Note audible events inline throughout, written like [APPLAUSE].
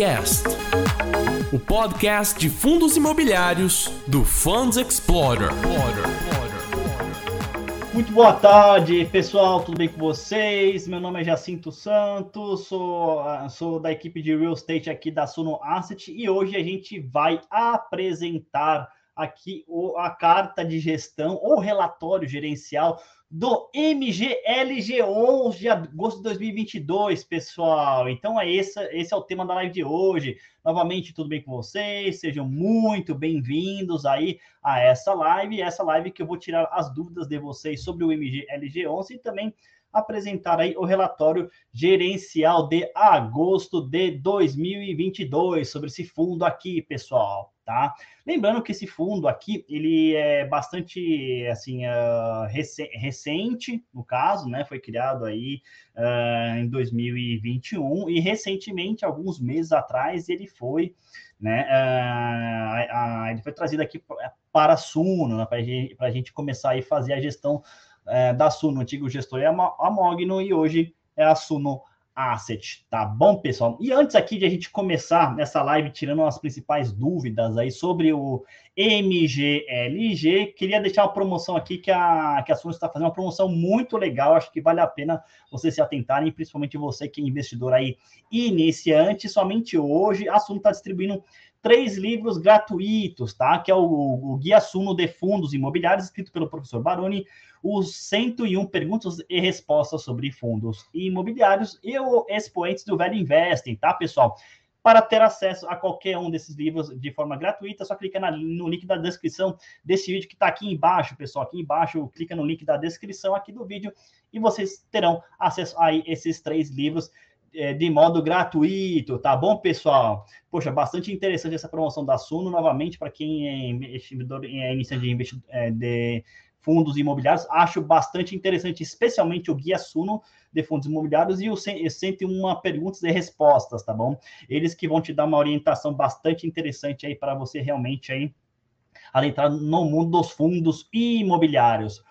Fundcast, o podcast de fundos imobiliários do Funds Explorer. Muito boa tarde, pessoal. Tudo bem com vocês? Meu nome é Jacinto Santos, sou, ah, sou da equipe de Real Estate aqui da Suno Asset e hoje a gente vai apresentar aqui a carta de gestão ou relatório gerencial do MGLG11 de agosto de 2022, pessoal. Então é esse, esse é o tema da live de hoje. Novamente, tudo bem com vocês? Sejam muito bem-vindos aí a essa live, essa live que eu vou tirar as dúvidas de vocês sobre o MGLG11 e também apresentar aí o relatório gerencial de agosto de 2022 sobre esse fundo aqui, pessoal tá? Lembrando que esse fundo aqui, ele é bastante, assim, uh, recente, no caso, né? Foi criado aí uh, em 2021 e recentemente, alguns meses atrás, ele foi, né? Uh, ele foi trazido aqui para a Suno, né, para a gente começar a fazer a gestão da Suno, o antigo gestor é a Mogno e hoje é a Suno Asset, tá bom, pessoal? E antes aqui de a gente começar nessa live tirando as principais dúvidas aí sobre o MGLG, queria deixar uma promoção aqui que a, que a Suno está fazendo uma promoção muito legal, acho que vale a pena vocês se atentarem, principalmente você que é investidor aí iniciante, somente hoje a Suno está distribuindo três livros gratuitos, tá? Que é o, o Guia Suno de Fundos Imobiliários, escrito pelo professor Baroni, os 101 perguntas e respostas sobre fundos imobiliários e o expoentes do Velho Investing, tá, pessoal? Para ter acesso a qualquer um desses livros de forma gratuita, só clica na, no link da descrição desse vídeo que está aqui embaixo, pessoal. Aqui embaixo, clica no link da descrição aqui do vídeo e vocês terão acesso a esses três livros é, de modo gratuito, tá bom, pessoal? Poxa, bastante interessante essa promoção da Suno, novamente, para quem é investidor, é iniciante de, é, fundos imobiliários, acho bastante interessante, especialmente o Guia Suno de fundos imobiliários e o 101 perguntas e respostas, tá bom? Eles que vão te dar uma orientação bastante interessante aí para você realmente aí adentrar no mundo dos fundos imobiliários.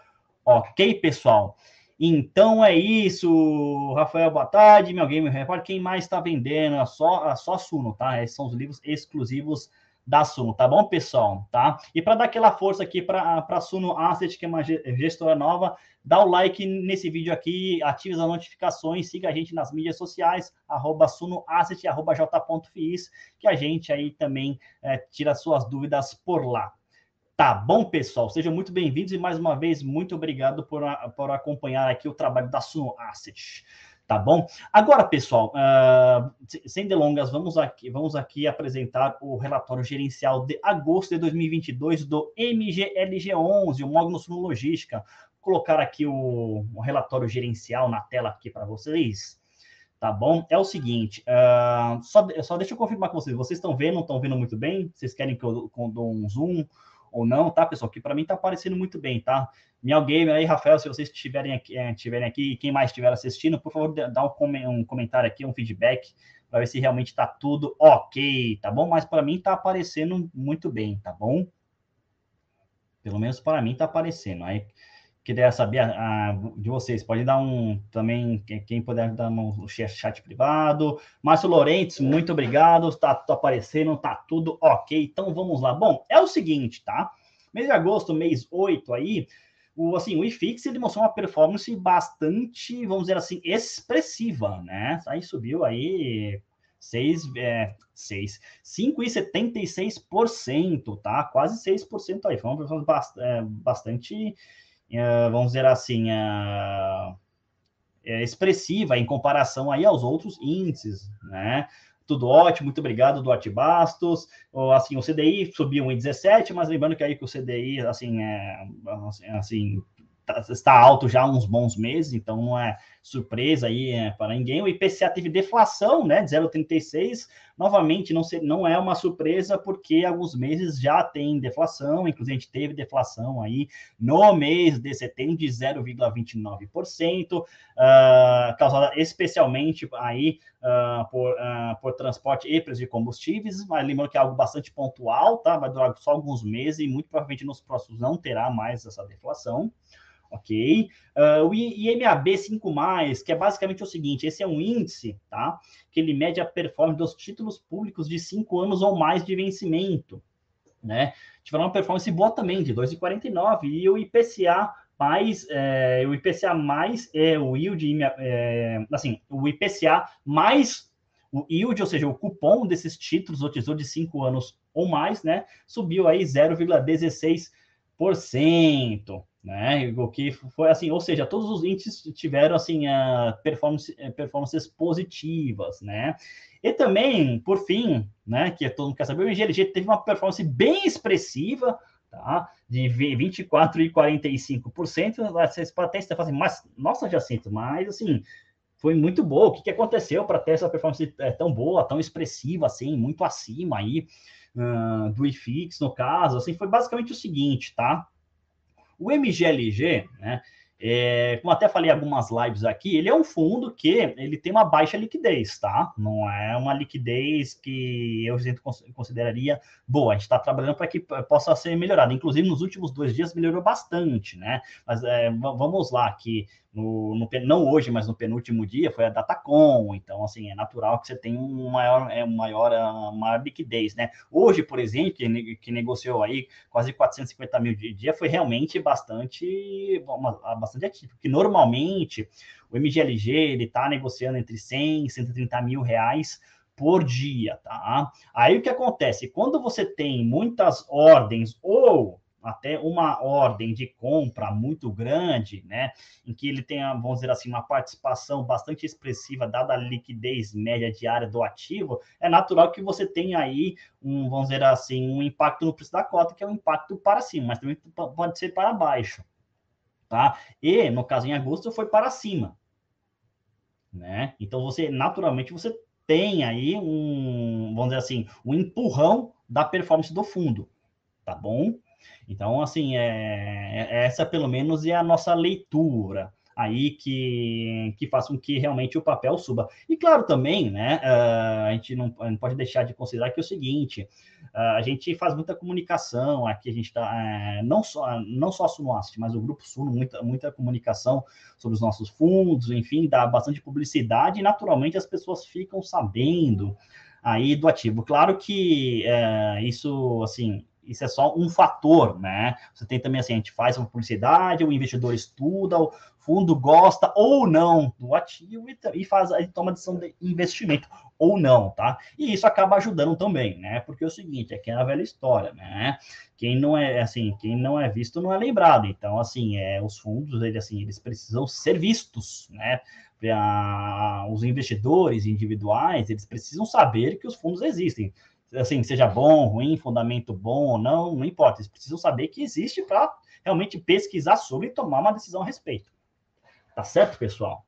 Ok, pessoal? Então é isso, Rafael, boa tarde, meu game report. Quem mais está vendendo? É só, é só Suno, tá? Esses são os livros exclusivos da Suno, tá bom, pessoal? Tá? E para dar aquela força aqui para a Suno Asset, que é uma gestora nova, dá o like nesse vídeo aqui, ative as notificações, siga a gente nas mídias sociais, arroba sunoasset, arroba j.fiz, que a gente aí também é, tira suas dúvidas por lá. Tá bom, pessoal? Sejam muito bem-vindos e mais uma vez, muito obrigado por, por acompanhar aqui o trabalho da Suno Asset. Tá bom? Agora, pessoal, uh, sem delongas, vamos aqui, vamos aqui apresentar o relatório gerencial de agosto de 2022 do MGLG11, o Suno Logística. Vou colocar aqui o, o relatório gerencial na tela aqui para vocês tá bom? É o seguinte, uh, só, só deixa eu confirmar com vocês, vocês estão vendo, não estão vendo muito bem? Vocês querem que eu, que eu dou um zoom? Ou não, tá, pessoal? Que para mim tá aparecendo muito bem, tá? Minha Game aí, Rafael, se vocês estiverem aqui, estiverem aqui, quem mais estiver assistindo, por favor, dá um, um comentário aqui, um feedback, para ver se realmente tá tudo ok, tá bom? Mas para mim tá aparecendo muito bem, tá bom? Pelo menos para mim tá aparecendo. Aí queria saber a, a, de vocês. Pode dar um também, quem puder dar um chat privado. Márcio Lorentes, muito obrigado. Tá aparecendo, tá tudo ok. Então vamos lá. Bom, é o seguinte, tá? Mês de agosto, mês 8 aí, o, assim, o IFIX ele mostrou uma performance bastante, vamos dizer assim, expressiva, né? Aí subiu aí 6, é, 6, 5,76%, tá? Quase 6% aí. Foi uma performance é, bastante vamos dizer assim, uh, é expressiva em comparação aí aos outros índices, né? Tudo ótimo, muito obrigado, Duarte Bastos. Assim, o CDI subiu 1,17, mas lembrando que aí que o CDI, assim, é, assim, tá, está alto já há uns bons meses, então não é surpresa aí é, para ninguém. O IPCA teve deflação, né, de 0,36. Novamente, não, se, não é uma surpresa, porque alguns meses já tem deflação, inclusive a gente teve deflação aí no mês de setembro de 0,29%, uh, ah, causada especialmente aí uh, por, uh, por transporte e preço de combustíveis, mas lembrando que é algo bastante pontual, tá? Vai durar só alguns meses e muito provavelmente nos próximos não terá mais essa deflação ok? Uh, o IMAB 5+, que é basicamente o seguinte, esse é um índice, tá? Que ele mede a performance dos títulos públicos de 5 anos ou mais de vencimento, né? Tiveram uma performance boa também, de 2,49, e o IPCA mais, é, o IPCA mais é o yield, é, assim, o IPCA mais o yield, ou seja, o cupom desses títulos, o tesouro de 5 anos ou mais, né, subiu aí 0,16%, né? O que foi assim, ou seja, todos os índices tiveram assim uh, performance, eh, performances positivas, né? E também, por fim, né, que todo mundo quer saber, o IGLG teve uma performance bem expressiva, tá? De 24 e 45%. Vocês podem estar fazendo, mas nossa, Jacinto, mas assim, foi muito boa. O que, que aconteceu para ter essa performance eh, tão boa, tão expressiva, assim, muito acima aí uh, do IFIX, no caso, assim, foi basicamente o seguinte, tá? O MGLG, né? É, como até falei algumas lives aqui, ele é um fundo que ele tem uma baixa liquidez, tá? Não é uma liquidez que eu consideraria boa. A gente está trabalhando para que possa ser melhorada. Inclusive, nos últimos dois dias melhorou bastante, né? Mas é, vamos lá, que no, no, não hoje, mas no penúltimo dia, foi a Datacom, então, assim, é natural que você tenha um maior, é, maior, uma maior liquidez, né? Hoje, por exemplo, que, que negociou aí quase 450 mil de dia, foi realmente bastante, bastante ativo, porque normalmente o MGLG, ele tá negociando entre 100 e 130 mil reais por dia, tá? Aí o que acontece? Quando você tem muitas ordens ou até uma ordem de compra muito grande, né, em que ele tenha, vamos dizer assim, uma participação bastante expressiva, dada a liquidez média diária do ativo, é natural que você tenha aí um, vamos dizer assim, um impacto no preço da cota, que é um impacto para cima, mas também pode ser para baixo, tá? E, no caso em agosto, foi para cima, né? Então, você, naturalmente, você tem aí um, vamos dizer assim, um empurrão da performance do fundo, tá bom? Então, assim, é, é, essa pelo menos é a nossa leitura aí que, que faz com que realmente o papel suba. E claro também, né, uh, a, gente não, não, pode deixar de considerar que é o seguinte, uh, a gente faz muita comunicação, aqui a gente está, uh, não só, não só a Sunoast, mas o Grupo Suno, muita, muita comunicação sobre os nossos fundos, enfim, dá bastante publicidade e naturalmente as pessoas ficam sabendo aí do ativo. Claro que eh, isso, assim, isso é só um fator, né? Você tem também assim, a gente faz uma publicidade, o investidor estuda, o fundo gosta ou não do ativo e, e faz a toma decisão de investimento ou não, tá? E isso acaba ajudando também, né? Porque é o seguinte, é que é a velha história, né? Quem não é assim, quem não é visto não é lembrado. Então, assim, é, os fundos, ele, assim, eles precisam ser vistos, né? Pra, os investidores individuais, eles precisam saber que os fundos existem assim, seja bom, ruim, fundamento bom ou não, não importa. Eles precisam saber que existe para realmente pesquisar sobre e tomar uma decisão a respeito. Tá certo, pessoal?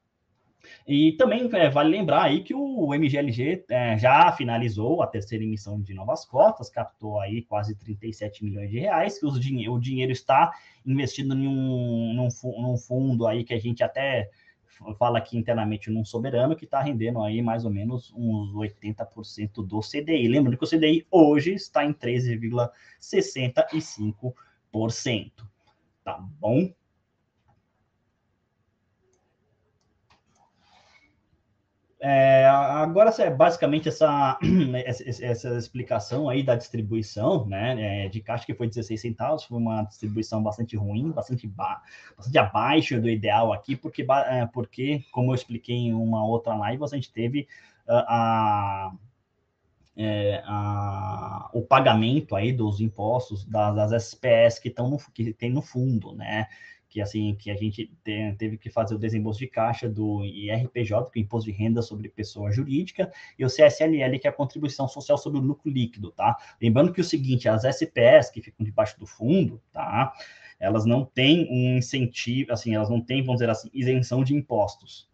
E também é, vale lembrar aí que o MGLG é, já finalizou a terceira emissão de novas cotas, captou aí quase 37 milhões de reais, que o dinheiro está investido em um, num, num fundo aí que a gente até fala aqui internamente num soberano que está rendendo aí mais ou menos uns 80% do CDI. Lembrando que o CDI hoje está em 13,65%. Tá bom? É, agora, basicamente essa, [CLEARS THROAT] essa, explicação aí da distribuição né, é, de caixa, que foi 16 centavos, foi uma distribuição bastante ruim, bastante, ba bastante abaixo do ideal aqui, porque, é, porque, como eu expliquei em uma outra live, a gente teve uh, a, é, a, o pagamento aí dos impostos das, das SPS que estão no, que tem no fundo, né? Que assim que a gente te, teve que fazer o desembolso de caixa do IRPJ, que é o Imposto de Renda sobre Pessoa Jurídica, e o CSLL, que é a Contribuição Social sobre o Lucro Líquido, tá? Lembrando que o seguinte, as SPS que ficam debaixo do fundo, tá? Elas não têm um incentivo, assim, elas não têm, vamos dizer assim, isenção de impostos.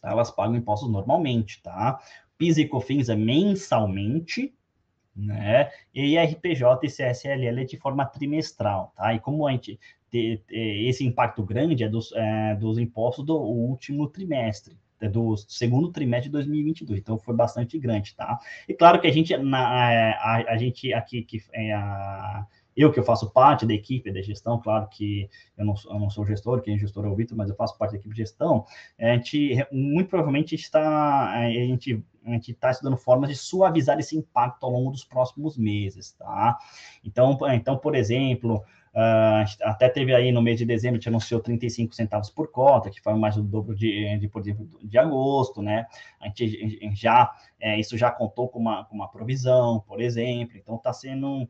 Tá? Elas pagam impostos normalmente, tá? PIS e COFINS é mensalmente, né? E IRPJ e CSLL é de forma trimestral, tá? E como a gente ter, ter esse impacto grande é dos, é, dos impostos do último trimestre, é do segundo trimestre de 2022, então foi bastante grande, tá? E claro que a gente, na, a, a gente aqui, que é a, eu que eu faço parte da equipe de gestão, claro que eu não, eu não sou gestor, quem é gestor é o Vitor, mas eu faço parte da equipe de gestão, a gente, muito provavelmente, está, a gente a gente está estudando formas de suavizar esse impacto ao longo dos próximos meses, tá? Então, então por exemplo, Uh, até teve aí no mês de dezembro, a gente anunciou 35 centavos por cota, que foi mais do dobro de, de por exemplo, de agosto, né? A gente já, é, isso já contou com uma, com uma provisão, por exemplo, então está sendo,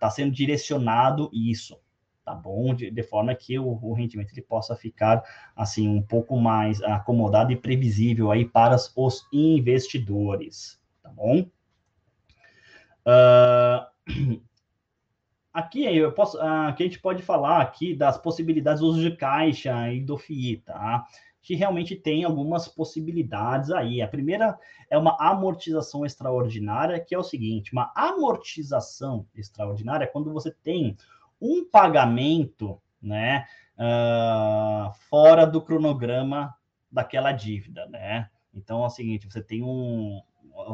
tá sendo direcionado isso, tá bom? De, de forma que o, o, rendimento ele possa ficar, assim, um pouco mais acomodado e previsível aí para os investidores, tá bom? Uh, [CLEARS THROAT] Aqui eu posso, aqui a gente pode falar aqui das possibilidades do uso de caixa e do FII, tá? Que realmente tem algumas possibilidades aí. A primeira é uma amortização extraordinária, que é o seguinte: uma amortização extraordinária é quando você tem um pagamento, né, uh, fora do cronograma daquela dívida, né? Então é o seguinte: você tem um,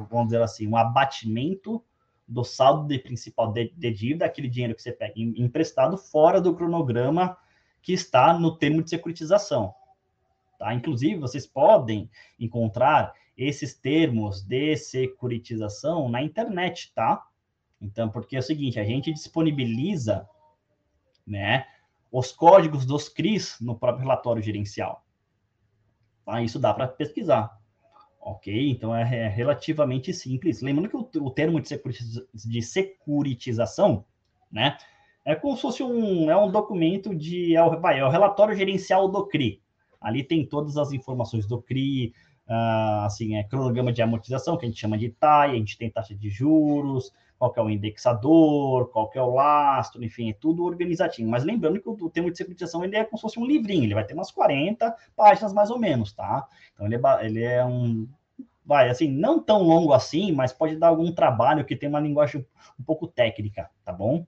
vamos dizer assim, um abatimento do saldo de principal de, de dívida, aquele dinheiro que você pega emprestado fora do cronograma que está no termo de securitização. Tá? Inclusive, vocês podem encontrar esses termos de securitização na internet, tá? Então, porque é o seguinte, a gente disponibiliza, né, os códigos dos CRIs no próprio relatório gerencial. Tá? Isso dá para pesquisar. Ok? Então é, é relativamente simples. Lembrando que o, o termo de, de, securitização, né? É como se fosse um, é um documento de. É o, vai, é o relatório gerencial do CRI. Ali tem todas as informações do CRI, uh, assim, é cronograma de amortização, que a gente chama de TAI, a gente tem taxa de juros, qual é o indexador, qual é o lastro, enfim, é tudo organizadinho. Mas lembrando que o, o termo de securitização ele é como se fosse um livrinho, ele vai ter umas 40 páginas mais ou menos, tá? Então ele é, ele é um vai, assim, não tão longo assim, mas pode dar algum trabalho que tem uma linguagem um pouco técnica, tá bom?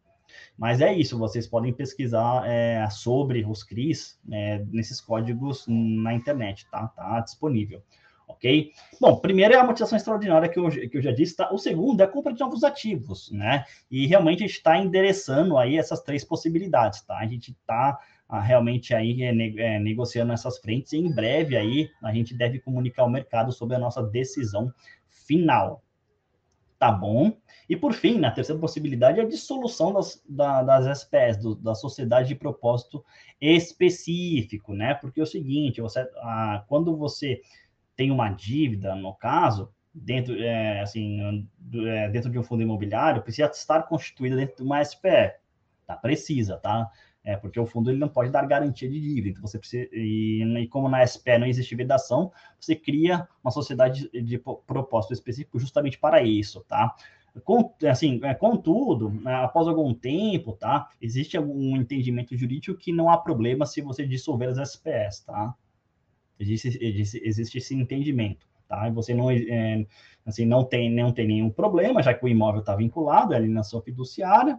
Mas é isso, vocês podem pesquisar é, sobre os CRIs é, nesses códigos na internet, tá? Tá disponível, ok? Bom, primeiro é a amortização extraordinária que eu, que eu já disse, tá? O segundo é a compra de novos ativos, né? E realmente a gente está endereçando aí essas três possibilidades, tá? A gente está realmente aí é, negociando essas frentes e em breve aí a gente deve comunicar ao mercado sobre a nossa decisão final. Tá bom? E por fim, na terceira possibilidade é a dissolução das, da, das SPS, do, da sociedade de propósito específico, né? Porque é o seguinte, você, ah, quando você tem uma dívida, no caso, dentro, é, assim, é, dentro de um fundo imobiliário, precisa estar constituída dentro de uma SPE. Tá? Precisa, tá? É, porque o fundo ele não pode dar garantia de dívida. Então, você precisa, e, e como na SPE não existe vedação, você cria uma sociedade de, de propósito específico justamente para isso, tá? Com, assim, é, contudo, né, após algum tempo, tá? Existe algum entendimento jurídico que não há problema se você dissolver as SPS, tá? Existe, existe, esse entendimento, tá? E você não, é, assim, não tem, não tem nenhum problema, já que o imóvel está vinculado à alienação fiduciária,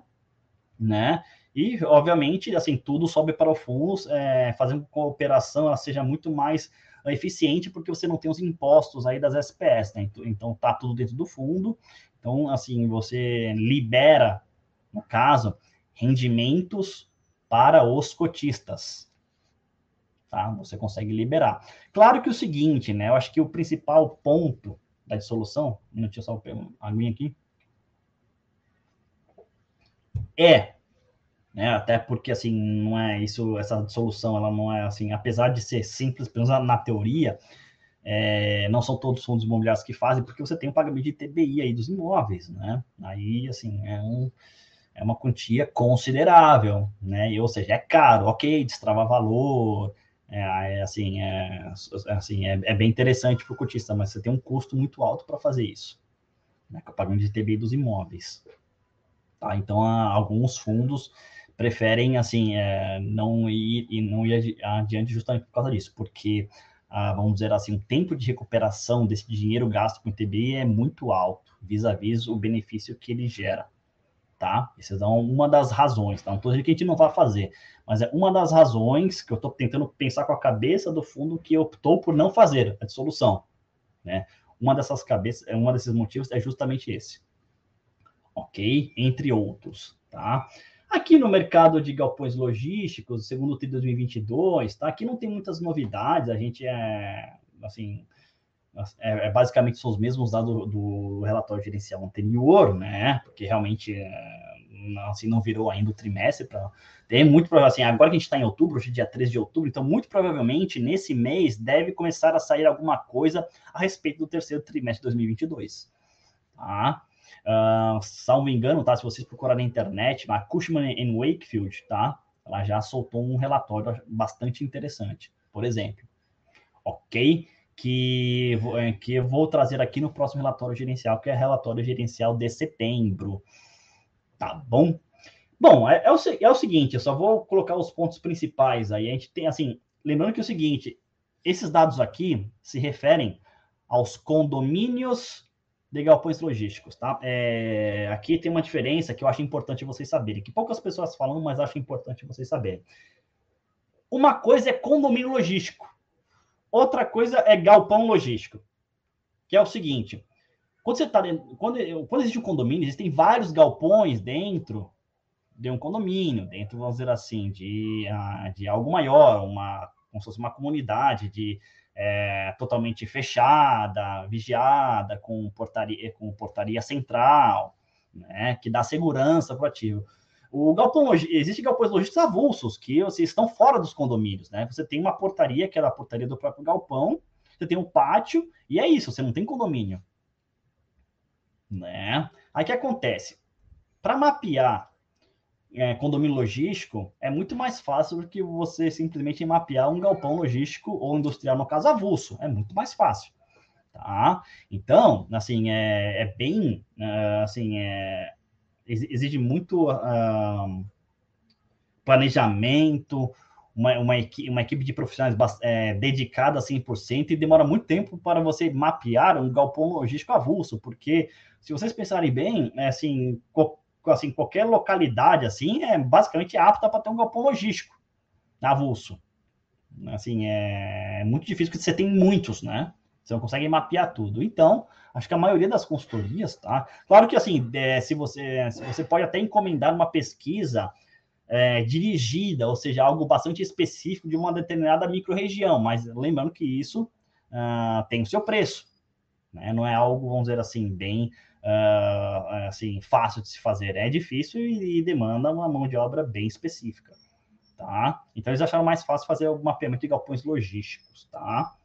né? E, obviamente, assim, tudo sobe para o fundo, é, fazendo com que a operação ela seja muito mais eficiente, porque você não tem os impostos aí das SPS, né? Então, tá tudo dentro do fundo. Então, assim, você libera, no caso, rendimentos para os cotistas. Tá? Você consegue liberar. Claro que o seguinte, né? Eu acho que o principal ponto da dissolução, um minutinho só a aguinha aqui, é né? Até porque assim não é isso, essa solução ela não é assim, apesar de ser simples, pelo menos na teoria, é, não são todos os fundos imobiliários que fazem, porque você tem o pagamento de TBI aí dos imóveis, né? Aí assim é um é uma quantia considerável, né? E, ou seja, é caro, ok, destrava valor, é, é assim, é, assim é, é bem interessante para o cotista, mas você tem um custo muito alto para fazer isso, né? Com o pagamento de TBI dos imóveis. Tá? Então, alguns fundos preferem assim é, não ir e não ir adiante justamente por causa disso, porque ah, vamos dizer assim, o tempo de recuperação desse dinheiro gasto com o TBI é muito alto, vis-à-vis -vis o benefício que ele gera, tá? Essas são uma das razões, tá? Não estou dizendo que a gente não vai fazer, mas é uma das razões que eu estou tentando pensar com a cabeça do fundo que optou por não fazer a dissolução, né? Uma dessas cabeças, é uma desses motivos é justamente esse, ok? Entre outros, tá? Aqui no mercado de galpões logísticos, segundo o TI 2022, tá? Aqui não tem muitas novidades, a gente é, assim, é, é basicamente são os mesmos dados do, do, relatório gerencial anterior, né? Porque realmente é, assim, não virou ainda o trimestre para tem muito provavelmente assim, agora que a gente está em outubro, hoje é dia 13 de outubro, então muito provavelmente nesse mês deve começar a sair alguma coisa a respeito do terceiro trimestre de 2022. Tá? Uh, salvo engano, tá? Se vocês procurarem na internet, a Cushman and Wakefield, tá? Ela já soltou um relatório bastante interessante. Por exemplo, ok? Que, é, que eu vou trazer aqui no próximo relatório gerencial, que é relatório gerencial de setembro. Tá bom? Bom, é, é, o, é o seguinte, eu só vou colocar os pontos principais aí. A gente tem, assim, lembrando que é o seguinte, esses dados aqui se referem aos condomínios de galpões logísticos, tá? É, aqui tem uma diferença que eu acho importante vocês saberem, que poucas pessoas falam, mas acho importante vocês saberem. Uma coisa é condomínio logístico, outra coisa é galpão logístico, que é o seguinte: quando você tá quando, quando existe um condomínio, existem vários galpões dentro de um condomínio, dentro, vamos dizer assim, de, uh, de algo maior, uma, como se fosse uma comunidade de é, totalmente fechada, vigiada, com portaria, com portaria central, né, que dá segurança para o ativo. O galpão, existe galpões logísticos avulsos, que vocês estão fora dos condomínios, né? Você tem uma portaria, que é a portaria do próprio galpão, você tem um pátio, e é isso, você não tem condomínio. Né? Aí que acontece? Para mapear é, condomínio logístico, é muito mais fácil do que você simplesmente mapear um galpão logístico ou industrial, no caso avulso. É muito mais fácil. Tá? Então, assim, é, é bem, é, assim, é, exige muito uh, planejamento, uma, uma, equipe, uma equipe de profissionais é, dedicada a 100% e demora muito tempo para você mapear um galpão logístico avulso, porque se vocês pensarem bem, é, assim, assim, qualquer localidade assim é basicamente apta para ter um galpão logístico avulso. Assim, é muito difícil porque você tem muitos, né? Você não consegue mapear tudo. Então, acho que a maioria das consultorias, tá? Claro que assim, é, se você se você pode até encomendar uma pesquisa é, dirigida, ou seja, algo bastante específico de uma determinada microrregião, mas lembrando que isso uh, tem o seu preço, né? Não é algo, vamos dizer assim, bem uh, assim, fácil de se fazer. É difícil e, e, demanda uma mão de obra bem específica, tá? Então, eles acharam mais fácil fazer o mapeamento de galpões logísticos, tá?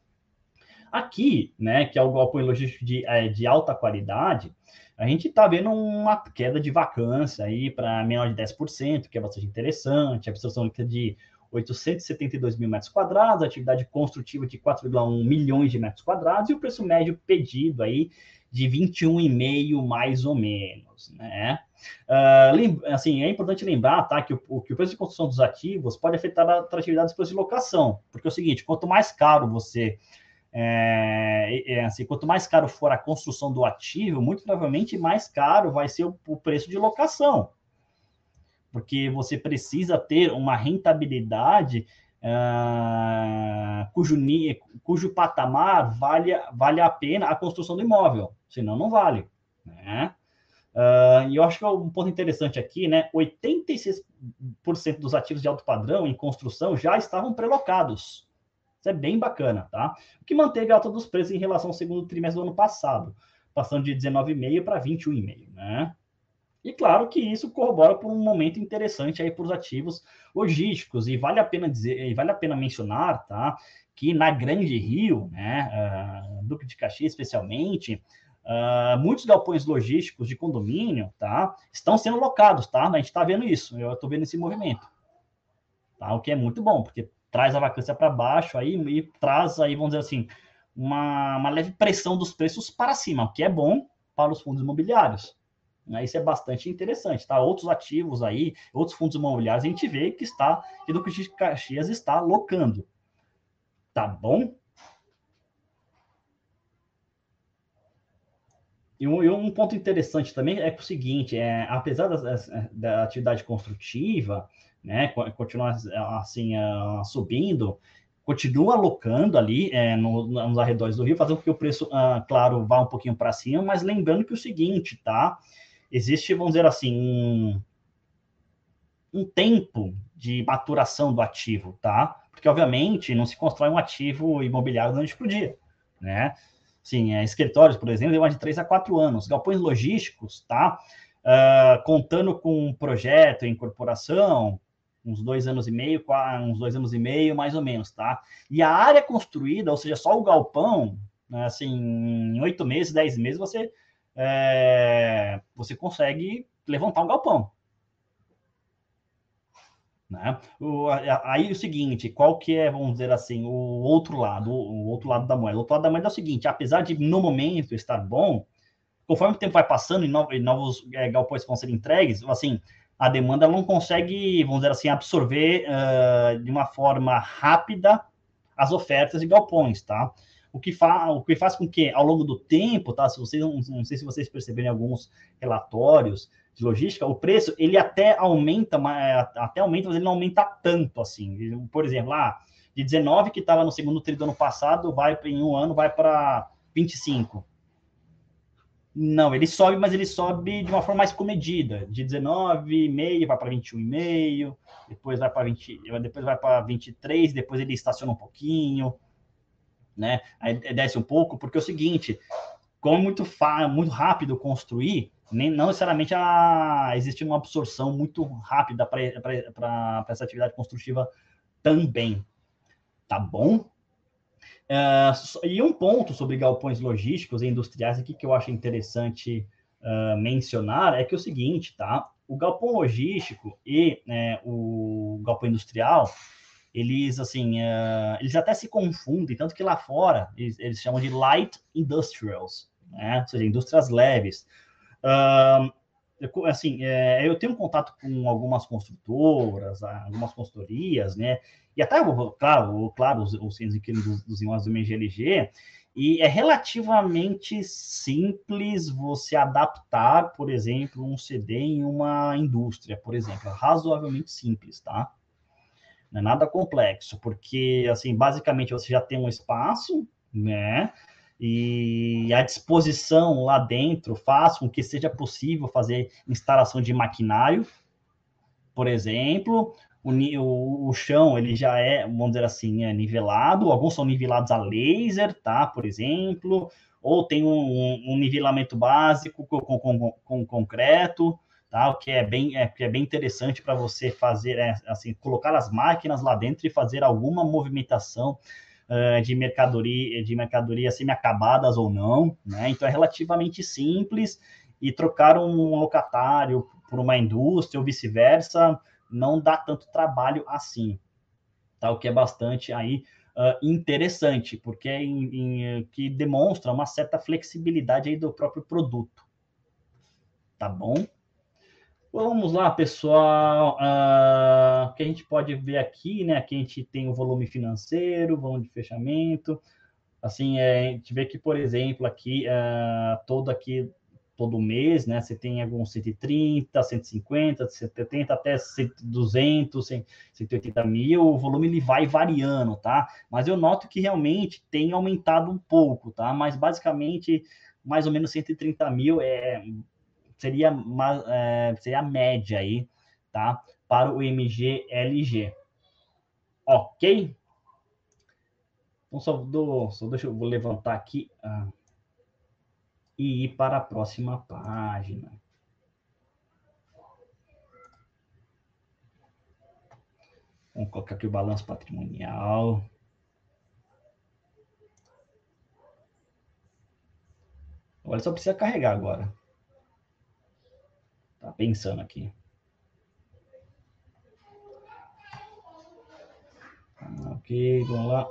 Aqui, né, que é o galpão logístico de, é, de alta qualidade, a gente está vendo uma queda de vacância aí para menor de 10%, que é bastante interessante, a absorção líquida de 872 mil metros quadrados, atividade construtiva de 4,1 milhões de metros quadrados e o preço médio pedido aí de 21,5 mais ou menos, né? Uh, assim, é importante lembrar, tá, que o, que o preço de construção dos ativos pode afetar a atratividade dos preços de locação, porque é o seguinte, quanto mais caro você é, é, assim, quanto mais caro for a construção do ativo, muito provavelmente mais caro vai ser o, o preço de locação, porque você precisa ter uma rentabilidade uh, cujo, cujo patamar vale, vale a pena a construção do imóvel, senão não vale. Né? Uh, e eu acho que é um ponto interessante aqui, né? 86% dos ativos de alto padrão em construção já estavam prelocados. Isso é bem bacana, tá? O que manteve a alta dos preços em relação ao segundo trimestre do ano passado, passando de 19,5 para 21,5, né? E claro que isso corrobora por um momento interessante aí para os ativos logísticos. E vale a pena dizer, vale a pena mencionar, tá? Que na Grande Rio, né, uh, Duque de Caxias especialmente, uh, muitos galpões logísticos de condomínio, tá? Estão sendo locados, tá? A gente está vendo isso, eu estou vendo esse movimento. Tá? O que é muito bom, porque traz a vacância para baixo aí e traz aí, vamos dizer assim, uma, uma leve pressão dos preços para cima, o que é bom para os fundos imobiliários. Né? Isso é bastante interessante, tá? Outros ativos aí, outros fundos imobiliários, a gente vê que está, que do de Caxias está locando. Tá bom? E um, um, ponto interessante também é que o seguinte, é, apesar da, da atividade construtiva, né, continuar assim uh, subindo, continua alocando ali é, no, nos arredores do Rio, fazendo com que o preço, uh, claro, vá um pouquinho para cima, mas lembrando que o seguinte, tá? existe, vamos dizer assim, um, um tempo de maturação do ativo, tá? Porque, obviamente, não se constrói um ativo imobiliário da noite para o dia, né? Sim, é, escritórios, por exemplo, leva de 3 a 4 anos. Galpões logísticos, tá? Uh, contando com um projeto incorporação, uns dois anos e meio, uns dois anos e meio, mais ou menos, tá? E a área construída, ou seja, só o galpão, né, assim, em oito meses, dez meses, você, é, você consegue levantar um galpão. Né? O, aí o seguinte, qual que é, vamos dizer assim, o outro lado, o, outro lado da moeda? O outro lado da moeda é o seguinte, apesar de no momento estar bom, conforme o tempo vai passando e novos, é, galpões vão ser entregues, assim, a demanda não consegue, vamos dizer assim, absorver uh, de uma forma rápida as ofertas de galpões, tá? O que, fa o que faz com que, ao longo do tempo, tá? Se vocês, não, sei se vocês perceberem alguns relatórios de logística, o preço, ele até aumenta, até aumenta, mas ele não aumenta tanto, assim. Por exemplo, lá, ah, de 19 que estava no segundo tri do ano passado, vai em um ano, vai para 25 não, ele sobe, mas ele sobe de uma forma mais comedida, de 19,5 vai para 21,5, depois vai para 20, depois vai para 23, depois ele estaciona um pouquinho, né? Aí desce um pouco, porque é o seguinte, como é muito muito rápido construir, nem não necessariamente a, existe uma absorção muito rápida para essa atividade construtiva também. Tá bom? Uh, e um ponto sobre galpões logísticos e industriais aqui que eu acho interessante uh, mencionar é que é o seguinte, tá? O galpão logístico e né, o galpão industrial, eles assim, uh, eles até se confundem, tanto que lá fora eles, eles chamam de light industrials, né? Ou seja, indústrias leves. Assim, é, eu tenho contato com algumas construtoras, algumas consultorias, né? e até, claro, claro os, os inquilinos dos, dos imóveis do MGLG, e é relativamente simples você adaptar, por exemplo, um CD em uma indústria, por exemplo, é razoavelmente simples, tá? Não é nada complexo, porque, assim, basicamente você já tem um espaço, né? E a disposição lá dentro faz com que seja possível fazer instalação de maquinário, por exemplo, o, o, o, chão ele já é, vamos dizer assim, é nivelado, alguns são nivelados a laser, tá? Por exemplo, ou tem um, um nivelamento básico com, com, com, com, concreto, tá? O que é bem, é, que é bem interessante para você fazer, é, assim, colocar as máquinas lá dentro e fazer alguma movimentação uh, de mercadoria, de mercadoria semi-acabadas ou não, né? Então é relativamente simples e trocar um locatário por uma indústria ou vice-versa não dá tanto trabalho assim, tá? O que é bastante aí uh, interessante, porque é em, em, que demonstra uma certa flexibilidade aí do próprio produto, tá bom? Vamos lá, pessoal. Uh, que a gente pode ver aqui, né? Aqui a gente tem o volume financeiro, volume de fechamento. Assim, é, a gente vê que, por exemplo, aqui, uh, todo aqui todo mês, né? Você tem alguns 130, 150, 170, até 200, 180 mil, o volume ele vai variando, tá? Mas eu noto que realmente tem aumentado um pouco, tá? Mas basicamente, mais ou menos 130 mil é, seria, uma, é, seria a média aí, tá? Para o MGLG. Ok? Então, só, do, só deixa eu vou levantar aqui. Ah e ir para a próxima página. Vamos colocar aqui o balanço patrimonial. Olha, só precisa carregar agora. Tá pensando aqui. Ok, vamos lá.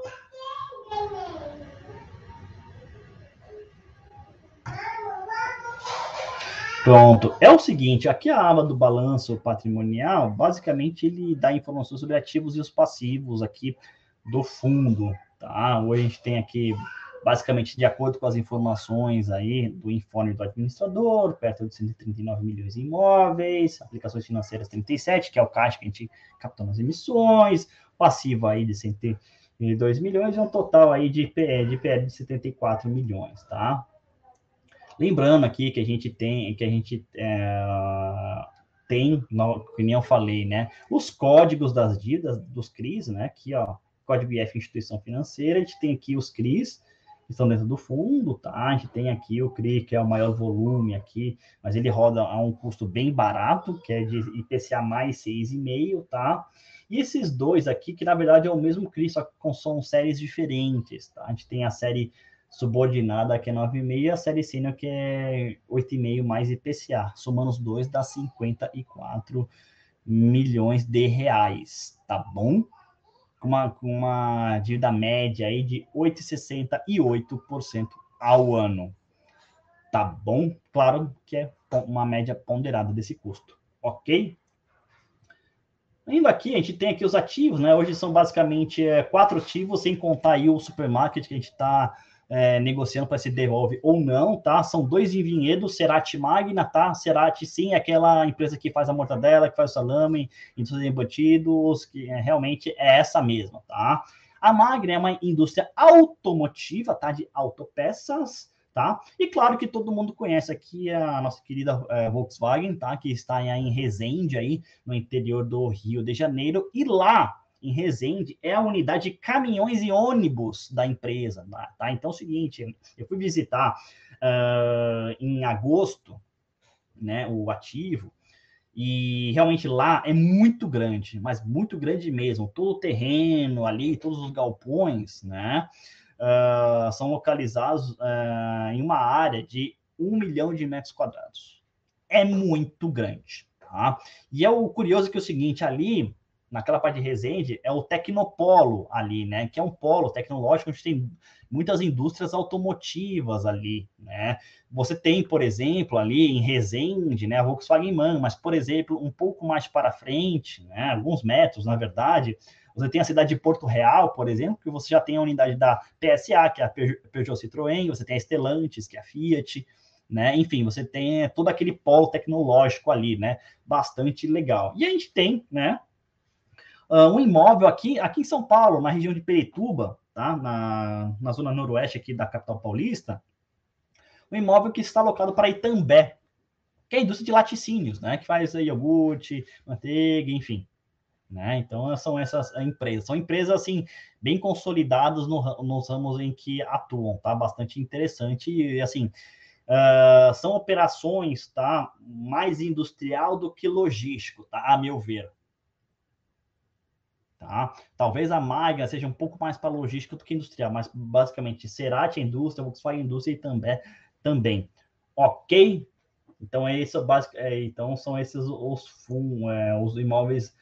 Pronto. É o seguinte, aqui a aba do balanço patrimonial, basicamente ele dá informações sobre ativos e os passivos aqui do fundo, tá? Hoje a gente tem aqui, basicamente, de acordo com as informações aí do informe do administrador, perto de 139 milhões em imóveis, aplicações financeiras 37, que é o caixa que a gente captou nas emissões, passivo aí de 102 milhões, e um total aí de PL, de PL de 74 milhões, tá? Lembrando aqui que a gente tem, que a gente é, tem, que nem eu falei, né? Os códigos das dívidas dos CRIs, né? Aqui, ó, código IF instituição financeira, a gente tem aqui os CRIs, que estão dentro do fundo, tá? A gente tem aqui o CRI, que é o maior volume aqui, mas ele roda a um custo bem barato, que é de IPCA mais 6,5, tá? E esses dois aqui, que na verdade é o mesmo CRI, só que são séries diferentes, tá? A gente tem a série subordinada, que é 9,5, e a série sênior, que é 8,5 mais IPCA. Somando os dois, dá 54 milhões de reais, tá bom? Com uma, com uma dívida média aí de 8,68% ao ano. Tá bom? Claro que é uma média ponderada desse custo, ok? Indo aqui, a gente tem aqui os ativos, né? Hoje são basicamente é, quatro ativos, sem contar aí o supermarket que a gente está é, negociando para se devolve ou não, tá? São dois em Vinhedo, Cerati Magna, tá? Cerati, sim, é aquela empresa que faz a mortadela, que faz o salame, indústria de embutidos, que é, realmente é essa mesma, tá? A Magna é uma indústria automotiva, tá? De autopeças, tá? E claro que todo mundo conhece aqui a nossa querida é, Volkswagen, tá? Que está em Resende, aí, no interior do Rio de Janeiro, e lá em Resende é a unidade de caminhões e ônibus da empresa. Tá? tá? Então é o seguinte, eu fui visitar uh, em agosto né, o ativo, e realmente lá é muito grande, mas muito grande mesmo. Todo o terreno ali, todos os galpões, né, uh, são localizados uh, em uma área de um milhão de metros quadrados. É muito grande, tá? E é o curioso que é o seguinte, ali naquela parte de Resende, é o Tecnopolo ali, né? Que é um polo tecnológico onde tem muitas indústrias automotivas ali, né? Você tem, por exemplo, ali em Resende, né, a Volkswagen Man, mas, por exemplo, um pouco mais para frente, né, alguns metros, na verdade, você tem a cidade de Porto Real, por exemplo, que você já tem a unidade da PSA, que é a Peugeot Citroën, você tem a Stellantis, que é a Fiat, né? Enfim, você tem todo aquele polo tecnológico ali, né? Bastante legal. E a gente tem, né, Uh, um imóvel aqui, aqui em São Paulo, na região de Perituba, tá? na, na zona noroeste aqui da capital paulista, um imóvel que está alocado para Itambé, que é a indústria de laticínios, né? Que faz iogurte, manteiga, enfim. Né? Então, são essas empresas. São empresas, assim, bem consolidadas no, nos ramos em que atuam, tá? Bastante interessante e, assim, uh, são operações, tá? Mais industrial do que logístico, tá? A meu ver. Tá? Talvez a Magna seja um pouco mais para logística do que industrial, mas basicamente Cerati é indústria, Volkswagen indústria e também, também. Ok? Então, é isso, basic, é, então são esses os, fun, é, os imóveis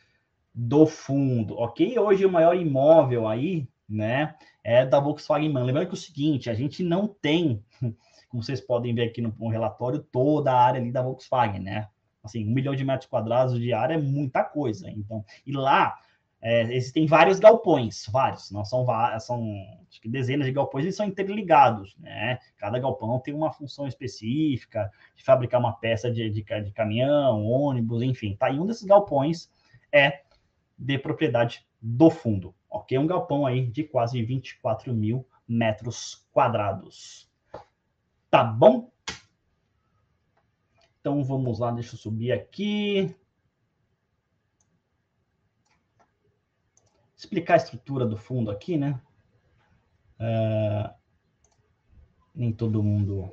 do fundo, ok? Hoje o maior imóvel aí, né, é da Volkswagen Man. Lembrando que é o seguinte, a gente não tem, [LAUGHS] como vocês podem ver aqui no, no relatório, toda a área ali da Volkswagen, né? Assim, um milhão de metros quadrados de área é muita coisa. Então, e lá é, existem vários galpões, vários, não são são acho que dezenas de galpões, eles são interligados, né? Cada galpão tem uma função específica de fabricar uma peça de, de, de caminhão, ônibus, enfim. Tá? E um desses galpões é de propriedade do fundo, ok? Um galpão aí de quase 24 mil metros quadrados. Tá bom? Então vamos lá, deixa eu subir aqui. Explicar a estrutura do fundo aqui, né? É, nem todo mundo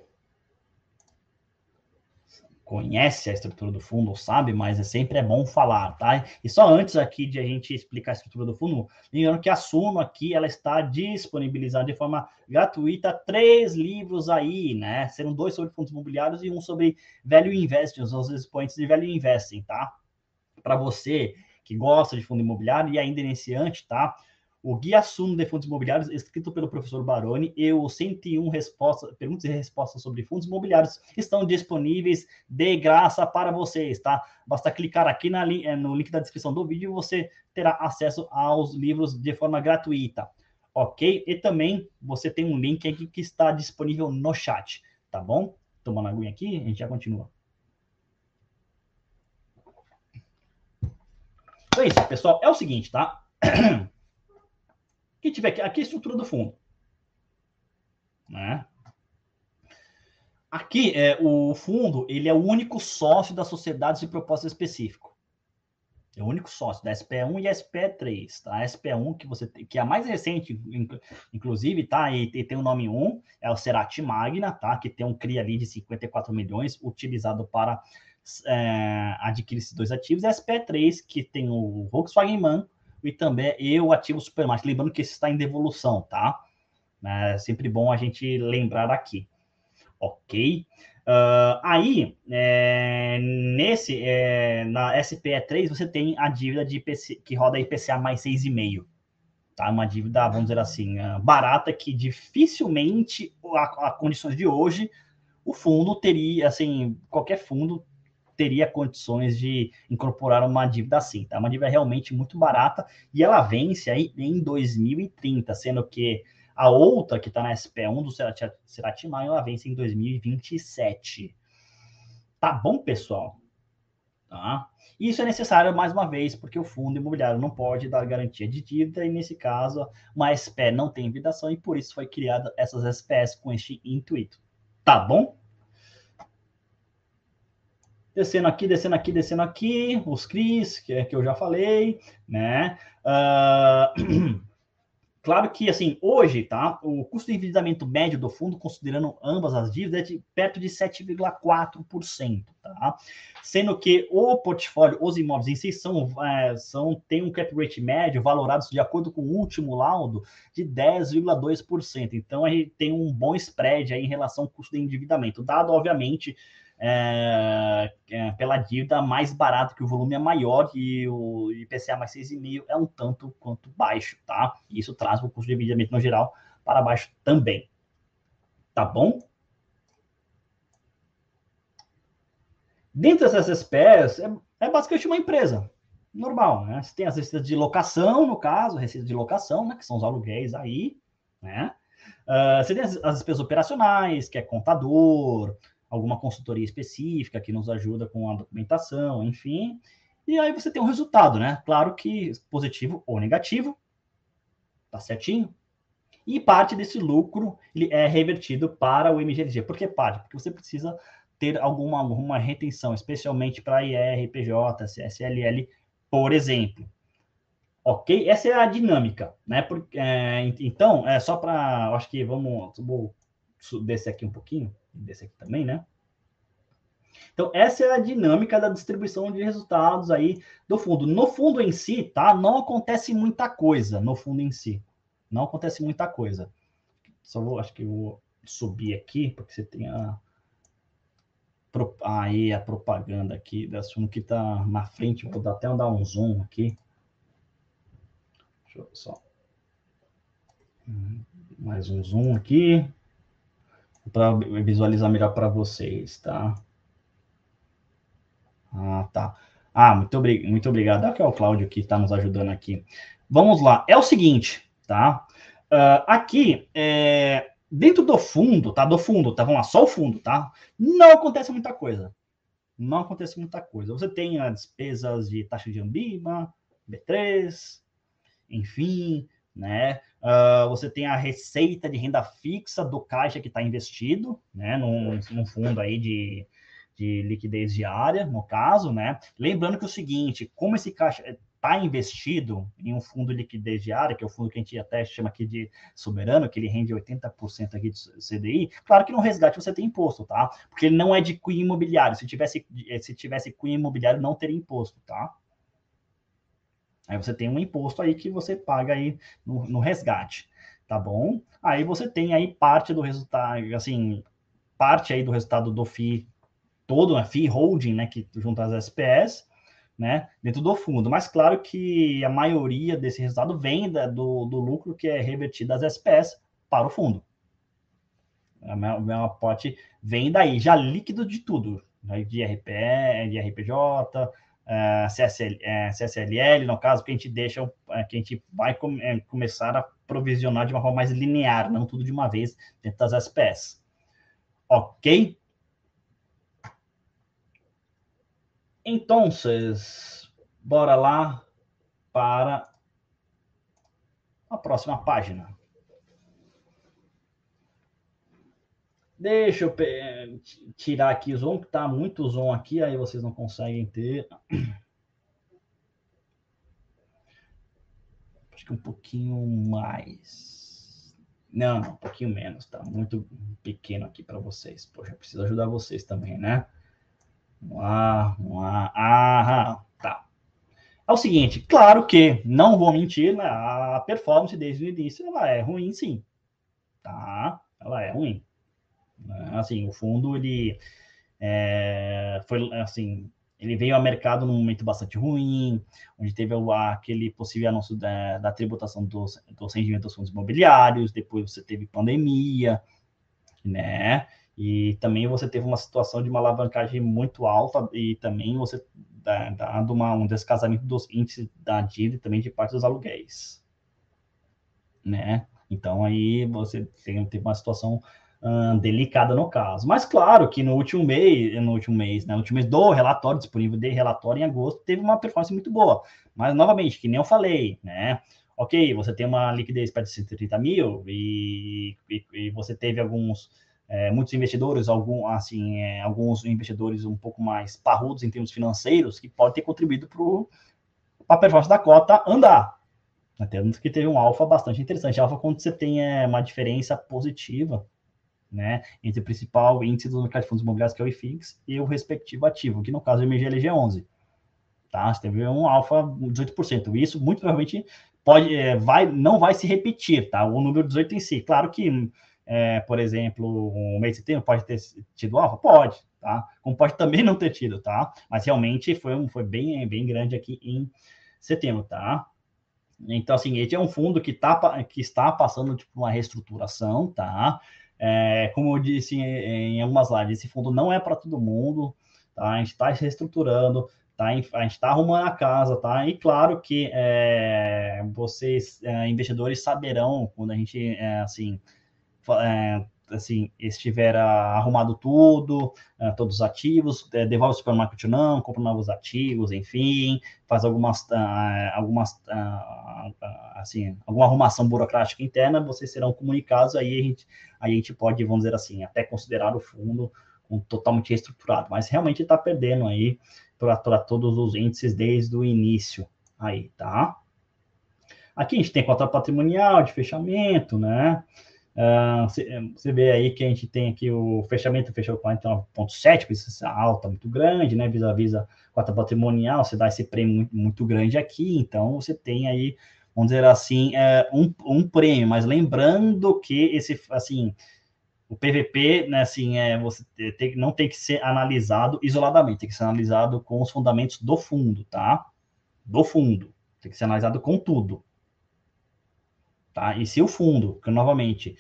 conhece a estrutura do fundo ou sabe, mas é sempre é bom falar, tá? E só antes aqui de a gente explicar a estrutura do fundo, lembrando que a Suno aqui, ela está disponibilizando de forma gratuita três livros aí, né? Serão dois sobre fundos imobiliários e um sobre Value Investing, os expoentes de Value Investing, tá? Para você que gosta de fundo imobiliário e ainda iniciante, tá? O Guia Suno de Fundos Imobiliários, escrito pelo professor Baroni, e os 101 respostas, perguntas e respostas sobre fundos imobiliários estão disponíveis de graça para vocês, tá? Basta clicar aqui na, eh, no link da descrição do vídeo e você terá acesso aos livros de forma gratuita, ok? E também você tem um link aqui que está disponível no chat, tá bom? Tomando aguinha aqui, a gente já continua. Então é isso, pessoal. É o seguinte, tá? [CLEARS THROAT] Quem tiver aqui, aqui é a estrutura do fundo. Né? aqui, é, o fundo, ele é o único sócio das sociedades de propósito específico. É o único sócio da SPE1 e SPE3, tá? A SPE1, que você tem, que é a mais recente, inclusive, tá? E, e, tem o nome 1, é o Cerati Magna, tá? Que tem um CRI ali de 54 milhões, utilizado para é, adquirir esses dois ativos. E a SPE3, que tem o Volkswagen Man e também e o ativo Supermarket. Lembrando que esse está em devolução, tá? É sempre bom a gente lembrar aqui. Ok? Uh, aí, é, nesse, é, na SPE3, você tem a dívida de IPC, que roda IPCA mais 6,5. Tá? Uma dívida, vamos dizer assim, uh, barata, que dificilmente, a, a, condições de hoje, o fundo teria, assim, qualquer fundo teria condições de incorporar uma dívida assim. Tá? Uma dívida realmente muito barata e ela vence aí em 2030, sendo que a outra, que está na SPE1 do Cerati Maio, ela vence em 2027. Tá bom, pessoal? Tá? Isso é necessário, mais uma vez, porque o fundo imobiliário não pode dar garantia de dívida, e nesse caso, uma SPE não tem vidação, e por isso foi criada essas SPEs com este intuito. Tá bom? Descendo aqui, descendo aqui, descendo aqui, os CRIs, que, é, que eu já falei, né? Uh... [CLEARS THROAT] Claro que, assim, hoje, tá? O custo de endividamento médio do fundo, considerando ambas as dívidas, é de perto de 7,4%, tá? Sendo que o portfólio, os imóveis em si, são, é, são, tem um cap rate médio valorados de acordo com o último laudo de 10,2%. Então, a gente tem um bom spread aí em relação ao custo de endividamento, dado, obviamente, é, é, pela dívida mais barato, que o volume é maior e o IPCA mais 6,5 é um tanto quanto baixo, tá? E isso traz o custo de endividamento no geral para baixo também. Tá bom? Dentro dessas SPEs, é, é basicamente uma empresa normal, né? Você tem as receitas de locação, no caso, receitas de locação, né? Que são os aluguéis aí, né? Uh, você tem as, as despesas operacionais, que é contador, alguma consultoria específica que nos ajuda com a documentação, enfim. E aí você tem um resultado, né? Claro que positivo ou negativo, tá certinho? E parte desse lucro ele é revertido para o MGLG. Por que parte? Porque você precisa ter alguma, alguma retenção, especialmente para IR, PJ, CSLL, por exemplo. Ok? Essa é a dinâmica, né? Porque, é, então, é só para. Acho que vamos. Vou descer aqui um pouquinho desse aqui também, né? Então, essa é a dinâmica da distribuição de resultados aí do fundo. No fundo em si, tá? Não acontece muita coisa no fundo em si. Não acontece muita coisa. Só vou, acho que eu vou subir aqui, porque você tem a aí a propaganda aqui da fundo que está na frente. Vou dar, até dar um zoom aqui. Deixa eu só. Mais um zoom aqui para visualizar melhor para vocês, tá? Ah, tá. Ah, muito, muito obrigado. Aqui é o Cláudio que está nos ajudando aqui. Vamos lá. É o seguinte, tá? Uh, aqui, é, dentro do fundo, tá? Do fundo, tá? Vamos lá, só o fundo, tá? Não acontece muita coisa. Não acontece muita coisa. Você tem as despesas de taxa de Ambima, B3, enfim, né? Uh, você tem a receita de renda fixa do caixa que está investido, né? Num, num, fundo aí de, de liquidez diária, no caso, né? Lembrando que é o seguinte, como esse caixa está investido em um fundo de liquidez diária, que é o fundo que a gente até chama aqui de soberano, que ele rende 80% aqui de CDI, claro que no resgate você tem imposto, tá? Porque ele não é de cunho imobiliário. Se tivesse, se tivesse cunho imobiliário, não teria imposto, tá? Aí você tem um imposto aí que você paga aí no, no resgate, tá bom? Aí você tem aí parte do resultado, assim, parte aí do resultado do FII todo, né, FII holding, né, que junta as SPS, né, dentro do fundo. Mas claro que a maioria desse resultado vem da, do, do lucro que é revertido das SPS para o fundo. A meu, meu aporte vem daí, já líquido de tudo, né, de RPE, de RPJ, uh, CSL, uh, CSLL, no caso, que a gente deixa, uh, que a gente vai com, começar a provisionar de uma forma mais linear, não tudo de uma vez dentro das SPS. Ok? Então, bora lá para a próxima página. Deixa eu tirar aqui o zoom, que tá muito zoom aqui, aí vocês não conseguem ter. Acho que um pouquinho mais. Não, não, um pouquinho menos, tá muito pequeno aqui para vocês. Poxa, preciso ajudar vocês também, né? Vamos lá, vamos lá. Ah, tá. É o seguinte, claro que, não vou mentir, né, a performance desde o início ela é ruim, sim. Tá? Ela é ruim. Né? Assim, o fundo, ele é, foi, assim, ele veio ao mercado num momento bastante ruim, onde teve aquele possível anúncio da, da tributação dos, dos rendimentos dos fundos imobiliários, depois você teve pandemia, né? E também você teve uma situação de uma alavancagem muito alta e também você dado uma, um descasamento dos índices da dívida e também de parte dos aluguéis, né? Então aí você tem, tem uma situação delicada no caso. Mas claro que no último mês, no último mês, né, no último mês do relatório disponível de relatório em agosto, teve uma performance muito boa. Mas novamente, que nem eu falei, né? Ok, você tem uma liquidez para 130 mil e, e, e você teve alguns é, muitos investidores, algum, assim, é, alguns investidores um pouco mais parrudos em termos financeiros, que podem ter contribuído para a performance da cota andar. Temos que teve um alfa bastante interessante. Alfa quando você tem é, uma diferença positiva né, entre o principal índice do mercado de fundos imobiliários, que é o IFIX, e o respectivo ativo, que no caso é o MGLG11. Tá? Você teve um alfa 18%. Isso muito provavelmente pode, é, vai, não vai se repetir, tá? O número 18 em si. Claro que é, por exemplo, um mês de setembro pode ter tido alfa? Pode, tá? Como pode também não ter tido, tá? Mas realmente foi, um, foi bem, bem grande aqui em setembro, tá? Então, assim, esse é um fundo que, tá, que está passando tipo, uma reestruturação, tá? É, como eu disse em, em algumas lives, esse fundo não é para todo mundo, tá? A gente está se reestruturando, tá? A gente está arrumando a casa, tá? E claro que é, vocês, é, investidores, saberão quando a gente, é, assim, é, assim, estiver arrumado tudo, é, todos os ativos, é, devolve o supermarket não, compra novos ativos, enfim, faz algumas, uh, algumas assim, alguma arrumação burocrática interna, vocês serão comunicados, aí a gente, aí a gente pode, vamos dizer assim, até considerar o fundo um, totalmente reestruturado, mas realmente está perdendo aí para todos os índices desde o início, aí, tá? Aqui a gente tem cota patrimonial de fechamento, né? Uh, você vê aí que a gente tem aqui o fechamento, fechou 49,7, precisa alta muito grande, né? Vis-a-vis a cota patrimonial, você dá esse prêmio muito, muito, grande aqui, então você tem aí, vamos dizer assim, é, um, um prêmio, mas lembrando que esse, assim, o PVP, né, assim, é, você tem, não tem que ser analisado isoladamente, tem que ser analisado com os fundamentos do fundo, tá? Do fundo, tem que ser analisado com tudo. Tá? E se o fundo, que novamente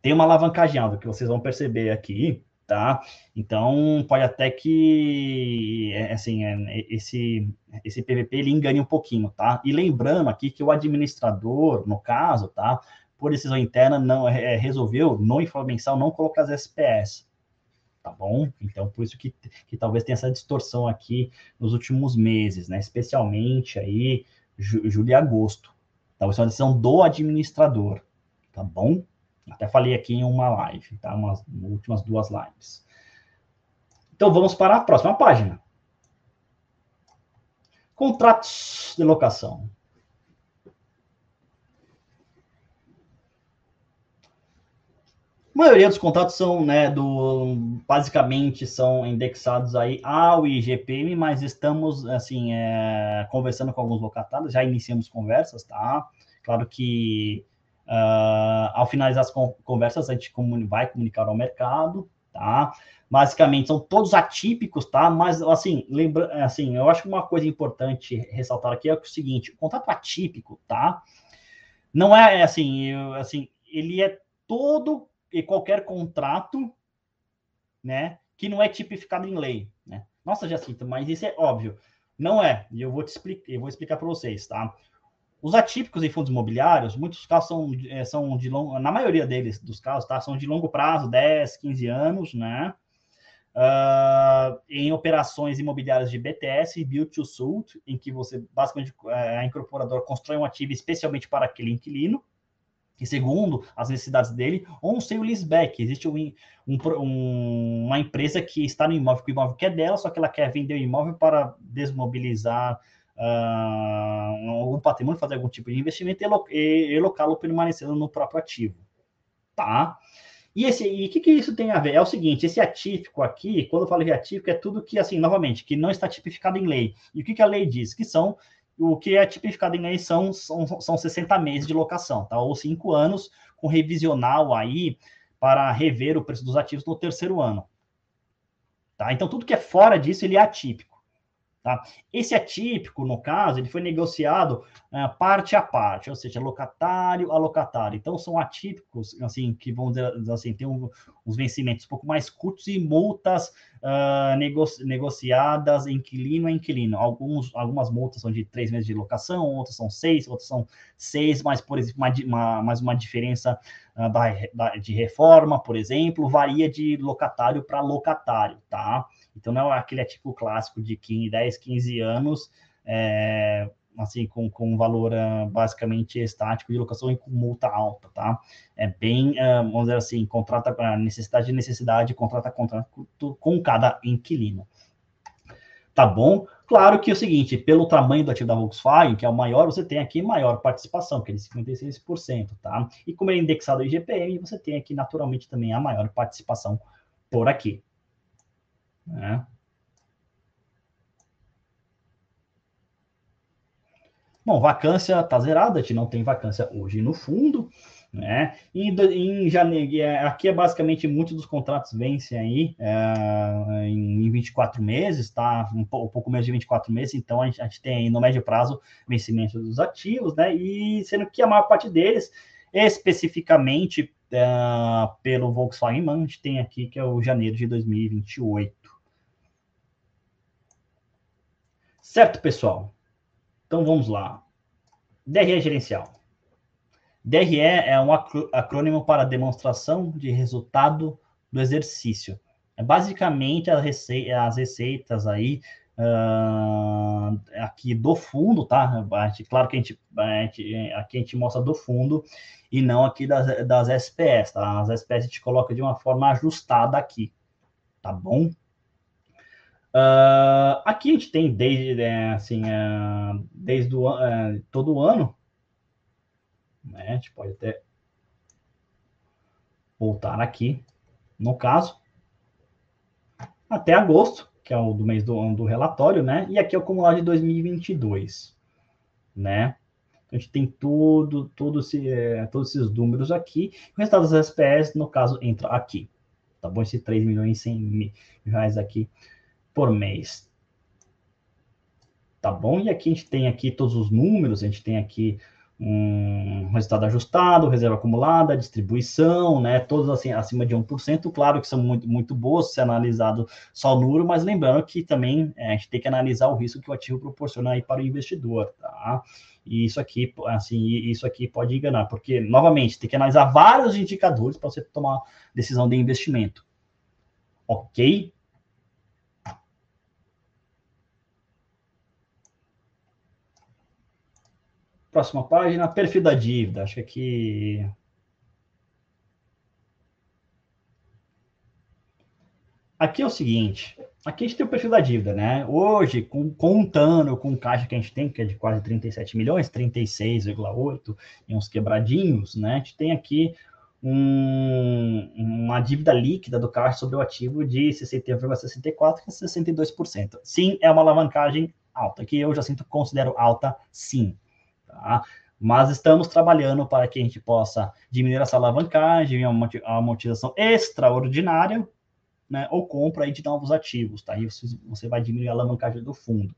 tem uma alavancagem alta, que vocês vão perceber aqui, tá? Então, pode até que, é, assim, é, esse, esse PVP, ele engane um pouquinho, tá? E lembrando aqui que o administrador, no caso, tá? Por decisão interna, não é, resolveu, no informe mensal, não colocar as SPS, tá bom? Então, por isso que, que talvez tenha essa distorção aqui nos últimos meses, né? Especialmente aí, julho e agosto, então, isso é uma decisão do administrador, tá bom? Até falei aqui em uma live, tá? Umas últimas duas lives. Então, vamos para a próxima página. Contratos de locação. A maioria dos contratos são, né, do, basicamente são indexados aí ao IGPM, mas estamos, assim, é, conversando com alguns locatários, já iniciamos conversas, tá? Claro que uh, ao finalizar as conversas a gente vai comunicar ao mercado, tá? Basicamente são todos atípicos, tá? Mas, assim, lembra, assim, eu acho que uma coisa importante ressaltar aqui é o seguinte, o contrato atípico, tá? Não é, assim, eu, assim, ele é todo e qualquer contrato, né, que não é tipificado em lei, né? Nossa, Jacinta, mas isso é óbvio. Não é, e eu vou te explicar, eu vou explicar para vocês, tá? Os atípicos em fundos imobiliários, muitos casos são, é, são de longo, na maioria deles, dos casos, tá? São de longo prazo, 10, 15 anos, né? Uh, em operações imobiliárias de BTS e Build to Suit, em que você, basicamente, é, a incorporadora constrói um ativo especialmente para aquele inquilino, segundo as necessidades dele, ou um sale leaseback. Existe um, um, uma empresa que está no imóvel, que o imóvel é dela, só que ela quer vender o imóvel para desmobilizar uh, algum patrimônio, fazer algum tipo de investimento e, e, lo permanecendo no próprio ativo. Tá? E esse e o que, que isso tem a ver? É o seguinte, esse atípico aqui, quando eu falo de atípico, é tudo que, assim, novamente, que não está tipificado em lei. E o que, que a lei diz? Que são o que é tipificado em lei são, são, são 60 meses de locação, tá? Ou 5 anos com revisional aí para rever o preço dos ativos no terceiro ano. Tá? Então, tudo que é fora disso, ele é atípico. Tá? Esse atípico, no caso, ele foi negociado uh, parte a parte, ou seja, locatário a locatário. Então, são atípicos, assim, que vão dizer assim, tem um, uns vencimentos um pouco mais curtos e multas uh, negoci negociadas inquilino a inquilino. Alguns, algumas multas são de três meses de locação, outras são seis, outras são seis, mas, por exemplo, uma, uma, mais uma diferença uh, da, da, de reforma, por exemplo, varia de locatário para locatário, tá? Então, não é aquele tipo clássico de 15, 10, 15 anos, é, assim, com, com valor uh, basicamente estático de locação e com multa alta, tá? É bem, uh, vamos dizer assim, contrata a necessidade de necessidade, contrata contrato com cada inquilino. Tá bom? Claro que é o seguinte, pelo tamanho do ativo da Volkswagen, que é o maior, você tem aqui maior participação, que é de 56%, tá? E como é indexado ao IGPM, você tem aqui naturalmente também a maior participação por aqui. Né? Bom, vacância está zerada, a gente não tem vacância hoje no fundo, né? E em janeiro, é, aqui é basicamente muitos dos contratos vencem aí é, em 24 meses, tá? Um, pouco, menos de 24 meses, então a gente, a gente, tem aí no médio prazo vencimento dos ativos, né? E sendo que a maior parte deles, especificamente é, pelo Volkswagen a gente tem aqui que é o janeiro de 2028. Certo, pessoal? Então vamos lá. DRE gerencial. DRE é um acrônimo para demonstração de resultado do exercício. É basicamente as, receitas aí uh, aqui do fundo, tá? Gente, claro que a gente, a gente, aqui a gente mostra do fundo e não aqui das, das SPS, tá? As SPS a gente coloca de uma forma ajustada aqui, tá bom? Uh, aqui a gente tem desde é, assim uh, desde o, uh, todo o ano, né? A gente pode até voltar aqui, no caso, até agosto, que é o do mês do, do relatório, né? E aqui é o acumulado de 2022, né? A gente tem tudo, é, todos esses números aqui. O resultado das SPS, no caso, entra aqui. Tá bom? Esse 3 milhões e 100 mil reais aqui por mês. Tá bom? E aqui a gente tem aqui todos os números, a gente tem aqui um resultado ajustado, reserva acumulada, distribuição, né? Todos assim acima de 1%, claro que são muito, muito boas se analisado só o número, mas lembrando que também é, a gente tem que analisar o risco que o ativo proporciona aí para o investidor, tá? E isso aqui, assim, isso aqui pode enganar, porque novamente tem que analisar vários indicadores para você tomar decisão de investimento. OK? Próxima página, perfil da dívida. Acho que aqui. Aqui é o seguinte, aqui a gente tem o perfil da dívida, né? Hoje, com, contando com o caixa que a gente tem, que é de quase 37 milhões, 36,8 e uns quebradinhos, né? A gente tem aqui um, uma dívida líquida do caixa sobre o ativo de 61,64 a 62%. Sim, é uma alavancagem alta, que eu já sinto considero alta, sim. Tá? Mas estamos trabalhando para que a gente possa diminuir essa alavancagem, uma amortização extraordinária, né, ou compra aí de novos ativos, tá? Aí você vai diminuir a alavancagem do fundo.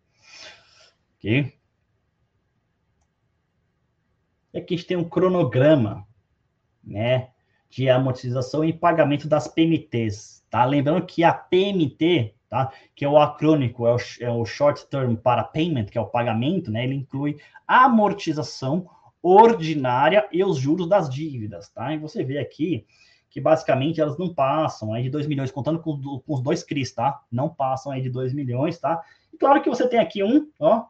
Ok? E aqui a gente tem um cronograma, né, de amortização e pagamento das PMTs, tá? Lembrando que a PMT tá? Que é o acrônico, é o, é o short term para payment, que é o pagamento, né? Ele inclui amortização ordinária e os juros das dívidas, tá? E você vê aqui que basicamente elas não passam aí de 2 milhões, contando com, com, os dois CRIs, tá? Não passam aí de 2 milhões, tá? E claro que você tem aqui um, ó,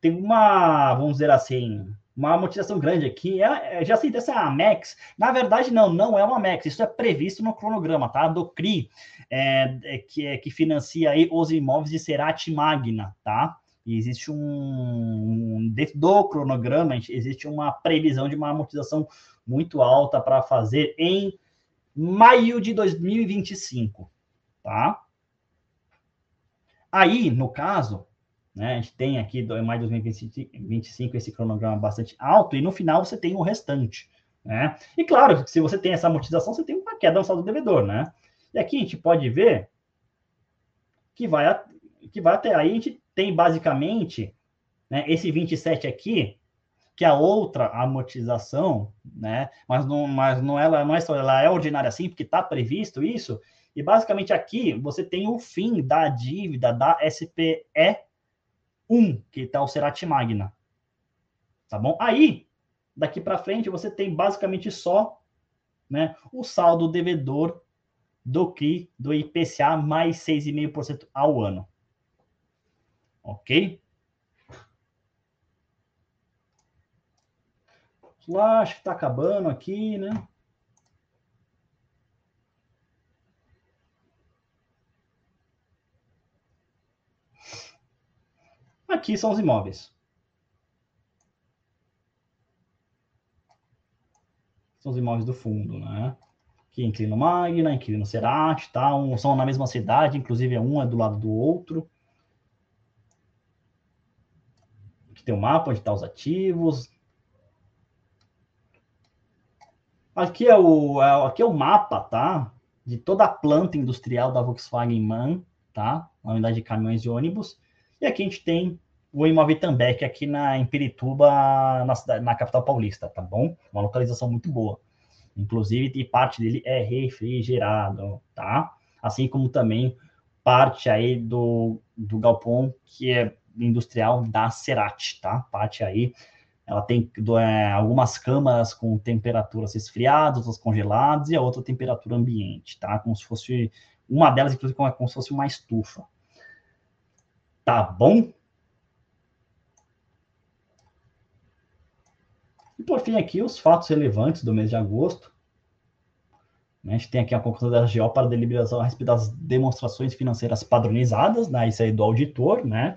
tem uma, vamos dizer assim, uma amortização grande aqui. É, é, já sei, essa é a Max. Na verdade, não, não é uma Max. Isso é previsto no cronograma, tá? Do CRI, é, é, que, é, que financia aí os imóveis de Cerati Magna, tá? E existe um, um dentro do cronograma existe uma previsão de uma amortização muito alta para fazer em maio de 2025, tá? Aí, no caso, né, a gente tem aqui do maio de 2025 esse cronograma bastante alto e no final você tem o restante, né? E claro, se você tem essa amortização, você tem uma queda no saldo devedor, né? E aqui a gente pode ver que vai, que vai até aí, a gente tem basicamente né, esse 27 aqui, que é a outra amortização, né? Mas não, mas não ela não é só ela é ordinária assim, porque está previsto isso. E basicamente aqui você tem o fim da dívida da SPE 1, que está o Cerati Magna. Tá bom? Aí, daqui para frente, você tem basicamente só né, o saldo devedor do CRI, do IPCA, mais 6,5% ao ano. Ok? lá, acho que está acabando aqui, né? Aqui são os imóveis. São os imóveis do fundo, né? Aqui Inquilino Magna, Inquilino Cerati, tá? Um, são na mesma cidade, inclusive um é do lado do outro. Aqui tem o um mapa onde estão tá os ativos, Aqui é o, é, aqui é o mapa, tá? De toda a planta industrial da Volkswagen MAN, tá? Na unidade de caminhões e ônibus. E aqui a gente tem o imóvel Tambec aqui na, em Pirituba, na, cidade, na capital paulista, tá bom? Uma localização muito boa. Inclusive, e parte dele é refrigerado, tá? Assim como também parte aí do, do galpão que é industrial da Cerati, tá? Parte aí ela tem é, algumas câmaras com temperaturas resfriadas, outras congeladas, e a outra temperatura ambiente, tá? Como se fosse, uma delas, inclusive, como, como se fosse uma estufa. Tá bom? E por fim, aqui, os fatos relevantes do mês de agosto. Né? A gente tem aqui a conclusão da GO para deliberação a respeito das demonstrações financeiras padronizadas, né? Isso aí do auditor, né?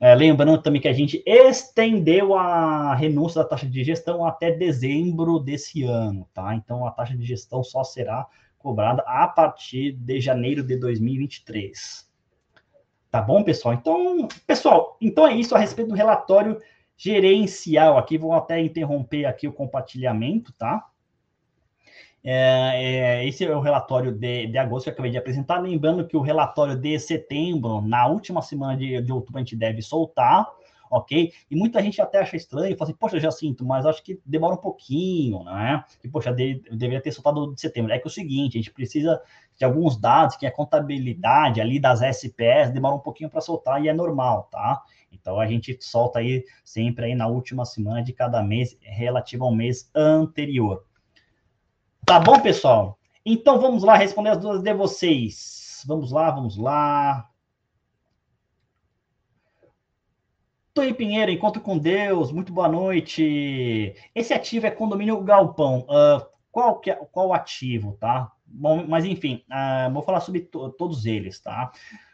É, lembrando também que a gente estendeu a renúncia da taxa de gestão até dezembro desse ano, tá? Então a taxa de gestão só será cobrada a partir de janeiro de 2023. Tá bom, pessoal? Então, pessoal, então é isso a respeito do relatório gerencial. Aqui vou até interromper aqui o compartilhamento, tá? É, é, esse é o relatório de, de agosto que eu acabei de apresentar. Lembrando que o relatório de setembro, na última semana de, de outubro, a gente deve soltar, ok? E muita gente até acha estranho, fala assim, poxa, já sinto, mas acho que demora um pouquinho, né? E, poxa, de, deveria ter soltado de setembro. É que é o seguinte, a gente precisa de alguns dados, que a contabilidade ali das SPS demora um pouquinho para soltar e é normal, tá? Então a gente solta aí sempre aí na última semana de cada mês, relativo ao mês anterior. Tá bom, pessoal? Então vamos lá responder as dúvidas de vocês. Vamos lá, vamos lá. Tony Pinheiro, encontro com Deus, muito boa noite. Esse ativo é condomínio Galpão. Uh, qual, que é, qual ativo, tá? Bom, mas enfim, uh, vou falar sobre to todos eles, tá?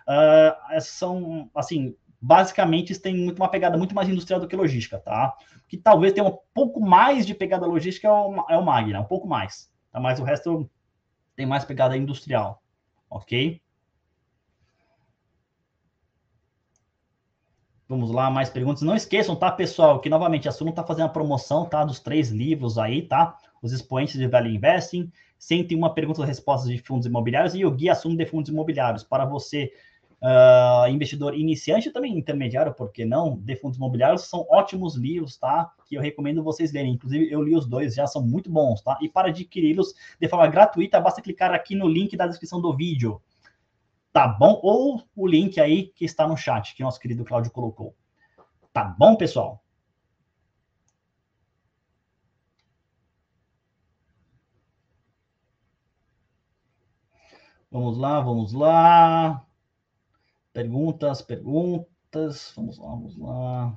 Uh, são, assim, basicamente tem muito, uma pegada muito mais industrial do que logística, tá? Que talvez tenha um pouco mais de pegada logística é o, é o Magna, um pouco mais tá? mas o resto tem mais pegada industrial, ok? Vamos lá, mais perguntas. Não esqueçam, tá, pessoal, que novamente a Suno está fazendo a promoção, tá, dos três livros aí, tá? Os expoentes de Value Investing, 101 perguntas e respostas de fundos imobiliários e o Guia Suno de Fundos Imobiliários, para você uh, investidor iniciante também intermediário, por que não? De fundos imobiliários são ótimos livros, tá? Que eu recomendo vocês lerem. Inclusive, eu li os dois, já são muito bons, tá? E para adquiri-los de forma gratuita, basta clicar aqui no link da descrição do vídeo. Tá bom? Ou o link aí que está no chat, que nosso querido Cláudio colocou. Tá bom, pessoal? Vamos lá, vamos lá. Perguntas, perguntas. Vamos lá, vamos lá.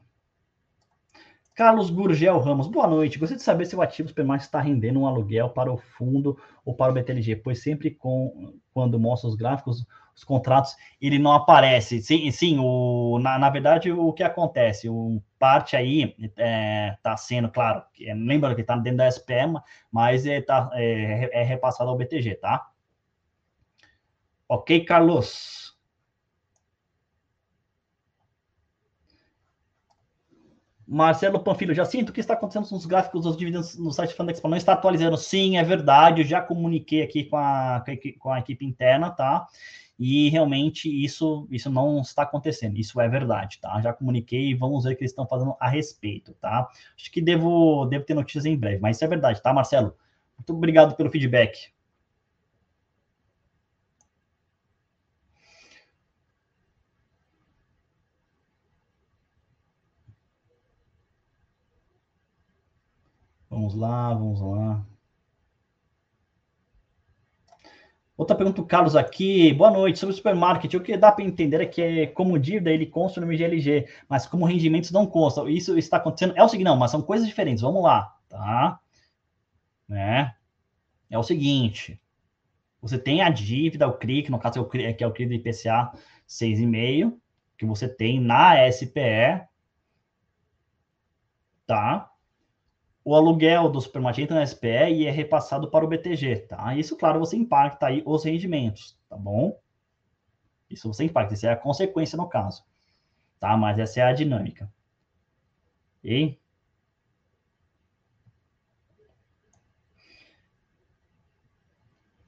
Carlos Gurgel Ramos, boa noite. Gostaria de saber se o ativo supermarket está rendendo um aluguel para o fundo ou para o BTLG, pois sempre com, quando mostra os gráficos, os contratos, ele não aparece. Sim, sim o, na, na verdade, o que acontece? O parte aí está é, tá sendo, claro, é, lembrando que está dentro da SPM, mas é, tá, é, é repassado ao BTG, tá? Ok, Carlos? Marcelo Panfilho, já sinto o que está acontecendo com os gráficos dos dividendos no site Fundexpo. Não está atualizando. Sim, é verdade. Eu já comuniquei aqui com a, com a equipe interna, tá? E realmente isso, isso não está acontecendo. Isso é verdade, tá? Já comuniquei e vamos ver o que eles estão fazendo a respeito, tá? Acho que devo, devo ter notícias em breve, mas isso é verdade, tá, Marcelo? Muito obrigado pelo feedback. Vamos lá, vamos lá. Outra pergunta do Carlos aqui. Boa noite. Sobre o supermarket, o que dá para entender é que é como dívida ele consta no MGLG, mas como rendimentos não constam. Isso está acontecendo. É o seguinte, não, mas são coisas diferentes. Vamos lá, tá? Né? É o seguinte. Você tem a dívida, o CRI, que no caso é o CRI, que é o CRI do IPCA 6,5, que você tem na SPE, tá? O aluguel do supermercado entra na SPE e é repassado para o BTG, tá? Isso, claro, você impacta aí os rendimentos, tá bom? Isso você impacta, isso é a consequência no caso, tá? Mas essa é a dinâmica. E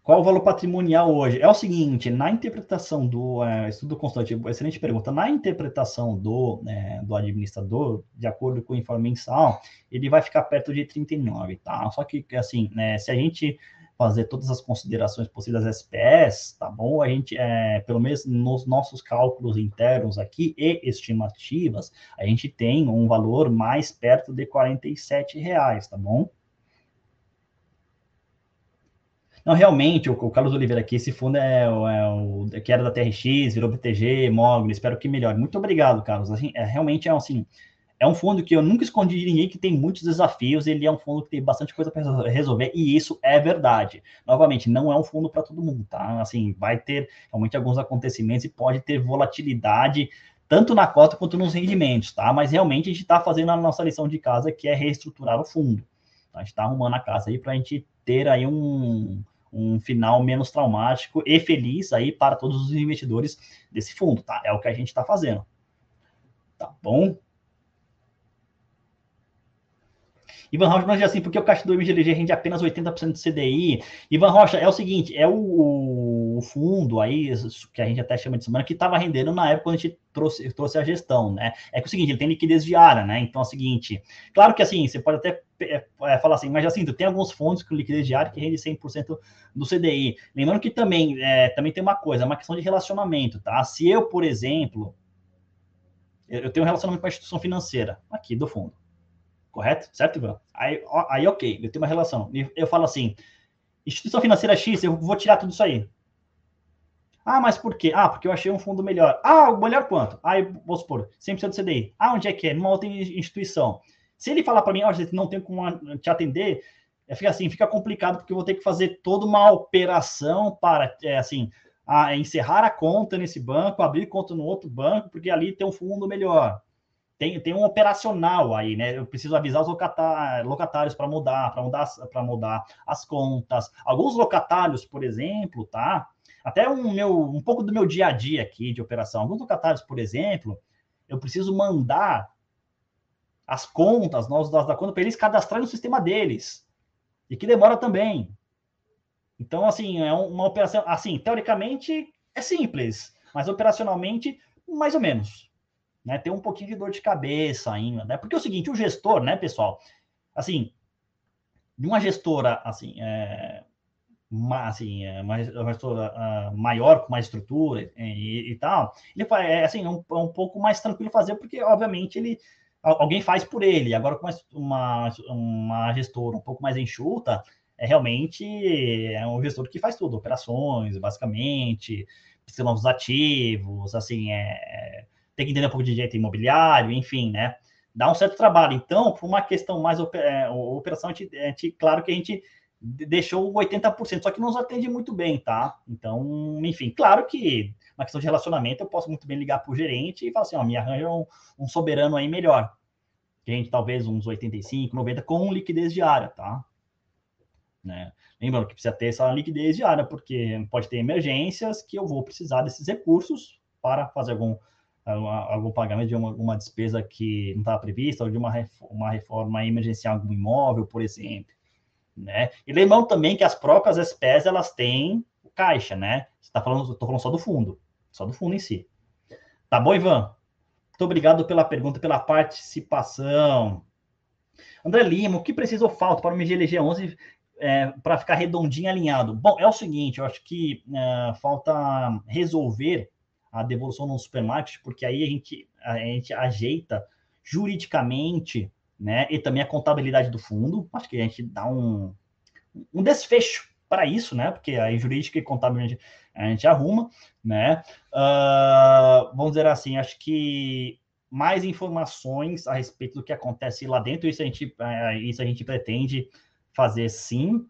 Qual o valor patrimonial hoje? É o seguinte, na interpretação do é, estudo constante, excelente pergunta, na interpretação do, é, do administrador, de acordo com o informe mensal, ele vai ficar perto de 39, tá? Só que, assim, né, se a gente fazer todas as considerações possíveis das SPS, tá bom? A gente, é, pelo menos nos nossos cálculos internos aqui e estimativas, a gente tem um valor mais perto de 47 reais, tá bom? Não, realmente, o, o Carlos Oliveira aqui, esse fundo é, é, o que era da TRX, virou BTG, Mogli, espero que melhore. Muito obrigado, Carlos. Assim, é, realmente é assim, é um fundo que eu nunca escondi de ninguém, que tem muitos desafios, ele é um fundo que tem bastante coisa para resolver, e isso é verdade. Novamente, não é um fundo para todo mundo, tá? Assim, vai ter realmente alguns acontecimentos e pode ter volatilidade tanto na cota quanto nos rendimentos, tá? Mas realmente a gente está fazendo a nossa lição de casa, que é reestruturar o fundo. A gente está arrumando a casa aí para a gente ter aí um, um final menos traumático e feliz aí para todos os investidores desse fundo, tá? É o que a gente está fazendo. Tá bom? Ivan Rocha, mas assim, porque o caixa do MGLG rende apenas 80% do CDI. Ivan Rocha, é o seguinte, é o, o, fundo aí, que a gente até chama de semana, que estava rendendo na época quando a gente trouxe, trouxe a gestão, né? É que é o seguinte, ele tem liquidez diária, né? Então é o seguinte, claro que assim, você pode até é, é, falar assim, mas assim, tem alguns fundos com liquidez diária que rende 100% do CDI. Lembrando que também, é, também tem uma coisa, é uma questão de relacionamento, tá? Se eu, por exemplo, eu tenho um relacionamento com a instituição financeira, aqui do fundo, correto? Certo, Ivan? Aí, aí ok, eu tenho uma relação. Eu falo assim, instituição financeira X, eu vou tirar tudo isso aí. Ah, mas por quê? Ah, porque eu achei um fundo melhor. Ah, melhor quanto? Aí, vamos supor, 100% do CDI. Ah, onde é que é? Numa outra instituição. Se ele falar para mim, ó, oh, não tem como te atender, é, fica assim, fica complicado, porque eu vou ter que fazer toda uma operação para, é, assim, a, encerrar a conta nesse banco, abrir conta no outro banco, porque ali tem um fundo melhor. Tem, tem um operacional aí, né? Eu preciso avisar os locatários para mudar, para mudar, para mudar as contas. Alguns locatários, por exemplo, tá? Até um meu, um pouco do meu dia a dia aqui de operação. Alguns locatários, por exemplo, eu preciso mandar as contas, nós dados da conta, para eles cadastrarem no sistema deles. E que demora também. Então, assim, é uma operação, assim, teoricamente é simples, mas operacionalmente, mais ou menos. Né? Tem um pouquinho de dor de cabeça ainda, né? Porque é o seguinte, o gestor, né, pessoal, assim, de uma gestora, assim, é, assim, uma, gestora uh, maior, com mais estrutura e, e, tal, ele é, assim, é um, é um pouco mais tranquilo fazer, porque, obviamente, ele alguém faz por ele. Agora, com uma, uma gestora um pouco mais enxuta, é realmente é um gestor que faz tudo, operações, basicamente, precisa dos ativos, assim, é, é, tem que entender um pouco de direito imobiliário, enfim, né? dá um certo trabalho. Então, por uma questão mais é, operação, a gente, a gente, claro que a gente deixou 80%, só que não nos atende muito bem, tá? Então, enfim, claro que uma questão de relacionamento, eu posso muito bem ligar para o gerente e falar assim, ó, me arranja um, um soberano aí melhor. Gente, talvez uns 85, 90 com liquidez diária, tá? Né? Lembrando que precisa ter essa liquidez diária, porque pode ter emergências que eu vou precisar desses recursos para fazer algum, algum pagamento de uma, despesa que não estava prevista, ou de uma, uma reforma emergencial em algum imóvel, por exemplo. Né? E lembrando também que as próprias SPEs, elas têm caixa, né? Você está falando, estou falando só do fundo, só do fundo em si. Tá bom, Ivan? Muito obrigado pela pergunta, pela participação. André Lima, o que precisa ou falta para o MGLG 11 é, para ficar redondinho alinhado? Bom, é o seguinte, eu acho que é, falta resolver a devolução no supermarket, porque aí a gente, a gente ajeita juridicamente, né, e também a contabilidade do fundo. Acho que a gente dá um, um desfecho para isso, né, porque aí jurídica e contabilmente a gente arruma, né. Uh, vamos dizer assim, acho que mais informações a respeito do que acontece lá dentro, isso a gente, é, isso a gente pretende fazer sim,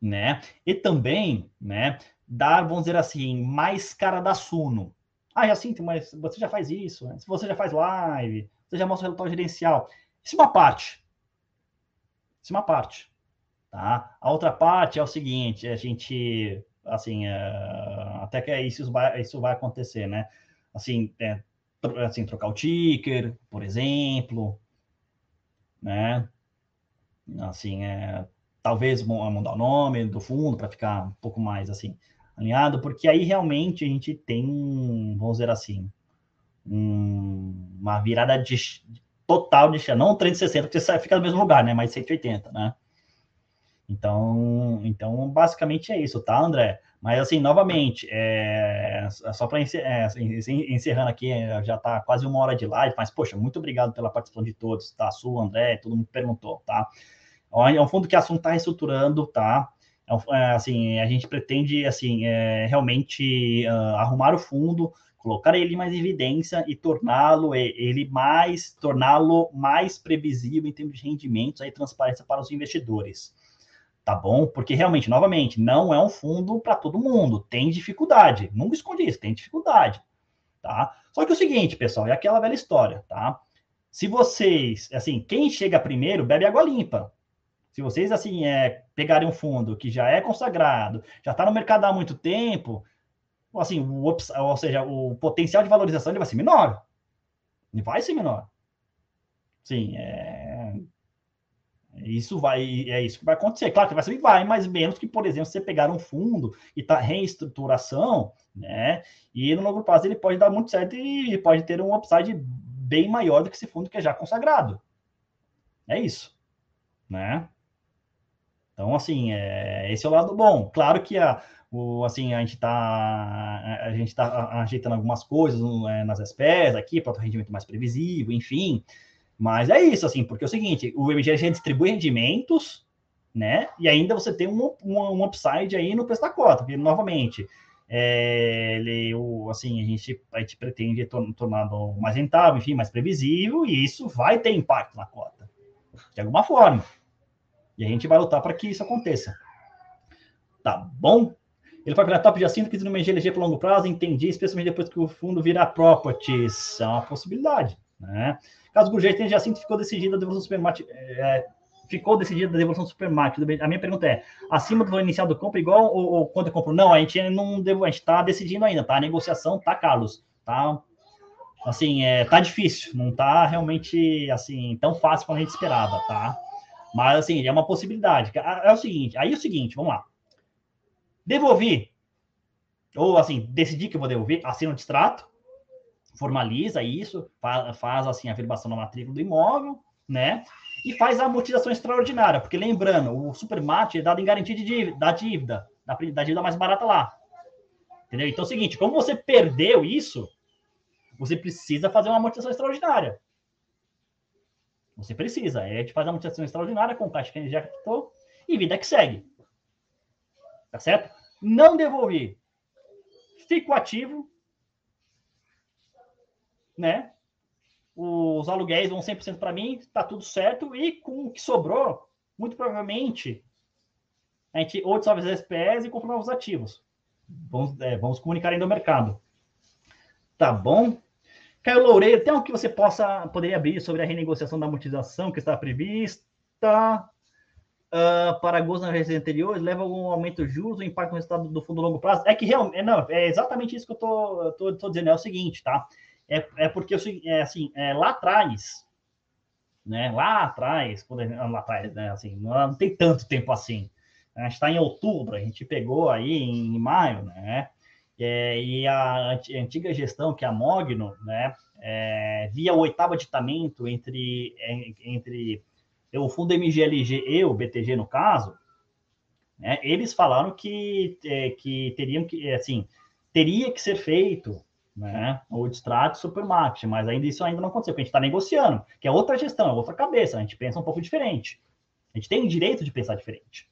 né? E também, né, dar, vamos dizer assim, mais cara da Suno. Ah, Jacinto, mas você já faz isso, né? você já faz live, você já mostra o relatório gerencial. Isso é uma parte. Isso é uma parte. Tá? A outra parte é o seguinte, a gente, assim, é, até que isso vai, isso vai acontecer, né? Assim, é, assim, trocar o ticker, por exemplo, né? assim, é, talvez mudar o nome do fundo para ficar um pouco mais assim alinhado, porque aí realmente a gente tem, vamos dizer assim, um, uma virada de, total de não 360, porque você fica no mesmo lugar, né? Mais 180, né? Então, então basicamente é isso, tá, André? Mas assim, novamente, é, só para é, encerrando aqui, já está quase uma hora de live, mas poxa, muito obrigado pela participação de todos, tá? Su, André, todo mundo perguntou, tá? É um fundo que a Assunto está reestruturando, tá? É, é, assim, a gente pretende, assim, é, realmente uh, arrumar o fundo, colocar ele mais em evidência e torná-lo ele mais, torná-lo mais previsível em termos de rendimentos e transparência para os investidores. Tá bom? Porque realmente, novamente, não é um fundo para todo mundo. Tem dificuldade. Nunca escondi isso, tem dificuldade. Tá? Só que é o seguinte, pessoal, é aquela velha história, tá? Se vocês, assim, quem chega primeiro bebe água limpa. Se vocês, assim, é, pegarem um fundo que já é consagrado, já está no mercado há muito tempo, assim, o, ou seja, o potencial de valorização ele vai ser menor. Ele vai ser menor. Sim, é... Isso vai, é isso que vai acontecer. Claro que vai ser, vai, mas menos que, por exemplo, você pegar um fundo e tá reestruturação, né? E no longo prazo ele pode dar muito certo e pode ter um upside bem maior do que esse fundo que é já consagrado. É isso, né? Então, assim, é, esse é o lado bom. Claro que a, o, assim, a gente está a gente tá ajeitando algumas coisas é, nas SPs aqui para o rendimento mais previsível, enfim. Mas é isso, assim, porque é o seguinte, o MGR distribui rendimentos, né? E ainda você tem um, um, um upside aí no preço da cota, porque, novamente, é, ele, o, assim, a gente, a gente pretende torná-lo mais rentável, enfim, mais previsível, e isso vai ter impacto na cota, de alguma forma. E a gente vai lutar para que isso aconteça. Tá bom? Ele vai virar top de assino, que no MGLG por longo prazo, entendi, especialmente depois que o fundo virar properties. É uma possibilidade, né? Caso jeito já Jacinto ficou decidido a devolução supermarket, é, ficou decidido a devolução supermarket. A minha pergunta é: acima do valor inicial do compra, igual ou, ou quando eu compro? Não, a gente não a gente está decidindo ainda, tá? A negociação tá, Carlos, tá? Assim, é, tá difícil, não tá realmente assim tão fácil como a gente esperava, tá? Mas, assim, é uma possibilidade. É o seguinte, aí é o seguinte, vamos lá. Devolver, ou assim, decidir que vou devolver, assina o distrato, formaliza isso, faz, faz assim, a afirmação na matrícula do imóvel, né? E faz a amortização extraordinária, porque lembrando, o supermate é dado em garantia de dívida, da dívida, da, da dívida mais barata lá. Entendeu? Então é o seguinte, como você perdeu isso, você precisa fazer uma amortização extraordinária. Você precisa. É de fazer uma amortização extraordinária com caixa que a gente já captou e vida que segue. Tá certo? Não devolver. Fico ativo. Né? os aluguéis vão 100% para mim, está tudo certo, e com o que sobrou, muito provavelmente, a gente ou dissolve as SPs e compra novos ativos. Vamos, é, vamos comunicar ainda ao mercado. Tá bom? Caio Loureiro, tem algo que você possa poderia abrir sobre a renegociação da amortização que está prevista? Uh, para gols na residência anteriores, leva algum aumento de juros, o impacto no resultado do fundo a longo prazo? É que realmente, é, não, é exatamente isso que eu tô, tô, tô dizendo, é o seguinte, tá? É, é porque, é, assim, é, lá atrás, né, lá atrás, quando, lá atrás, né, assim, não, não tem tanto tempo assim, a gente está em outubro, a gente pegou aí em maio, né, é, e a antiga gestão, que é a Mogno, né, é, via o oitavo aditamento entre, entre o fundo MGLG e o BTG, no caso, né, eles falaram que, é, que teriam que, assim, teria que ser feito né, o distrato supermarket, mas ainda isso ainda não aconteceu, porque a gente está negociando, que é outra gestão, é outra cabeça, a gente pensa um pouco diferente. A gente tem o direito de pensar diferente.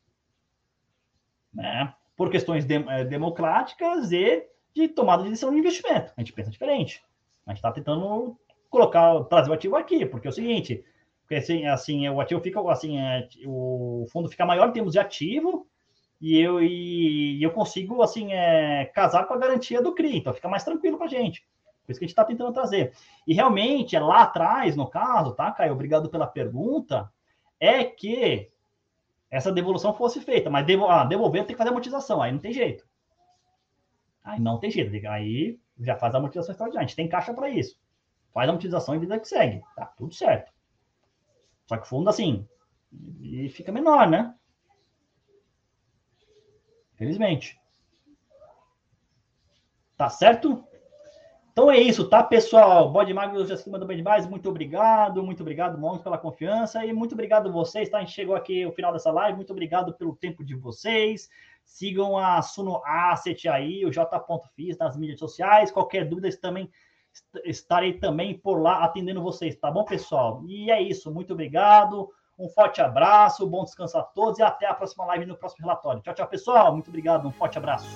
Né? por questões de, é, democráticas e de tomada de decisão de investimento. A gente pensa diferente. A gente está tentando colocar, trazer o ativo aqui, porque é o seguinte, porque assim, assim o ativo fica, assim, é, o fundo fica maior em termos de ativo e eu, e eu consigo, assim, é, casar com a garantia do CRI, então fica mais tranquilo para a gente. Por isso que a gente está tentando trazer. E realmente, é lá atrás, no caso, tá, Caio? Obrigado pela pergunta. É que essa devolução fosse feita, mas devo, ah, devolver tem que fazer amortização, aí não tem jeito. Aí não tem jeito, aí já faz a amortização extraordinária, a gente tem caixa para isso. Faz a amortização e vida que segue, tá tudo certo. Só que o fundo, assim, e fica menor, né? Felizmente. Tá certo? Então é isso, tá, pessoal? Bode Magro já se mandou bem demais. Muito obrigado, muito obrigado, Mons, pela confiança. E muito obrigado a vocês, tá? A gente chegou aqui ao final dessa live. Muito obrigado pelo tempo de vocês. Sigam a Suno Asset aí, o J.Fis nas mídias sociais. Qualquer dúvida, também estarei também por lá atendendo vocês, tá bom, pessoal? E é isso, muito obrigado. Um forte abraço, bom descanso a todos e até a próxima live no próximo relatório. Tchau, tchau, pessoal. Muito obrigado, um forte abraço.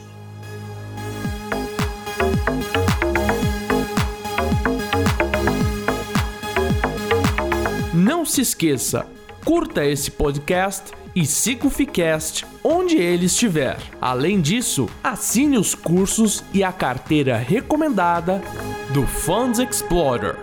Não se esqueça, curta esse podcast e siga o Ficast onde ele estiver. Além disso, assine os cursos e a carteira recomendada do Funds Explorer.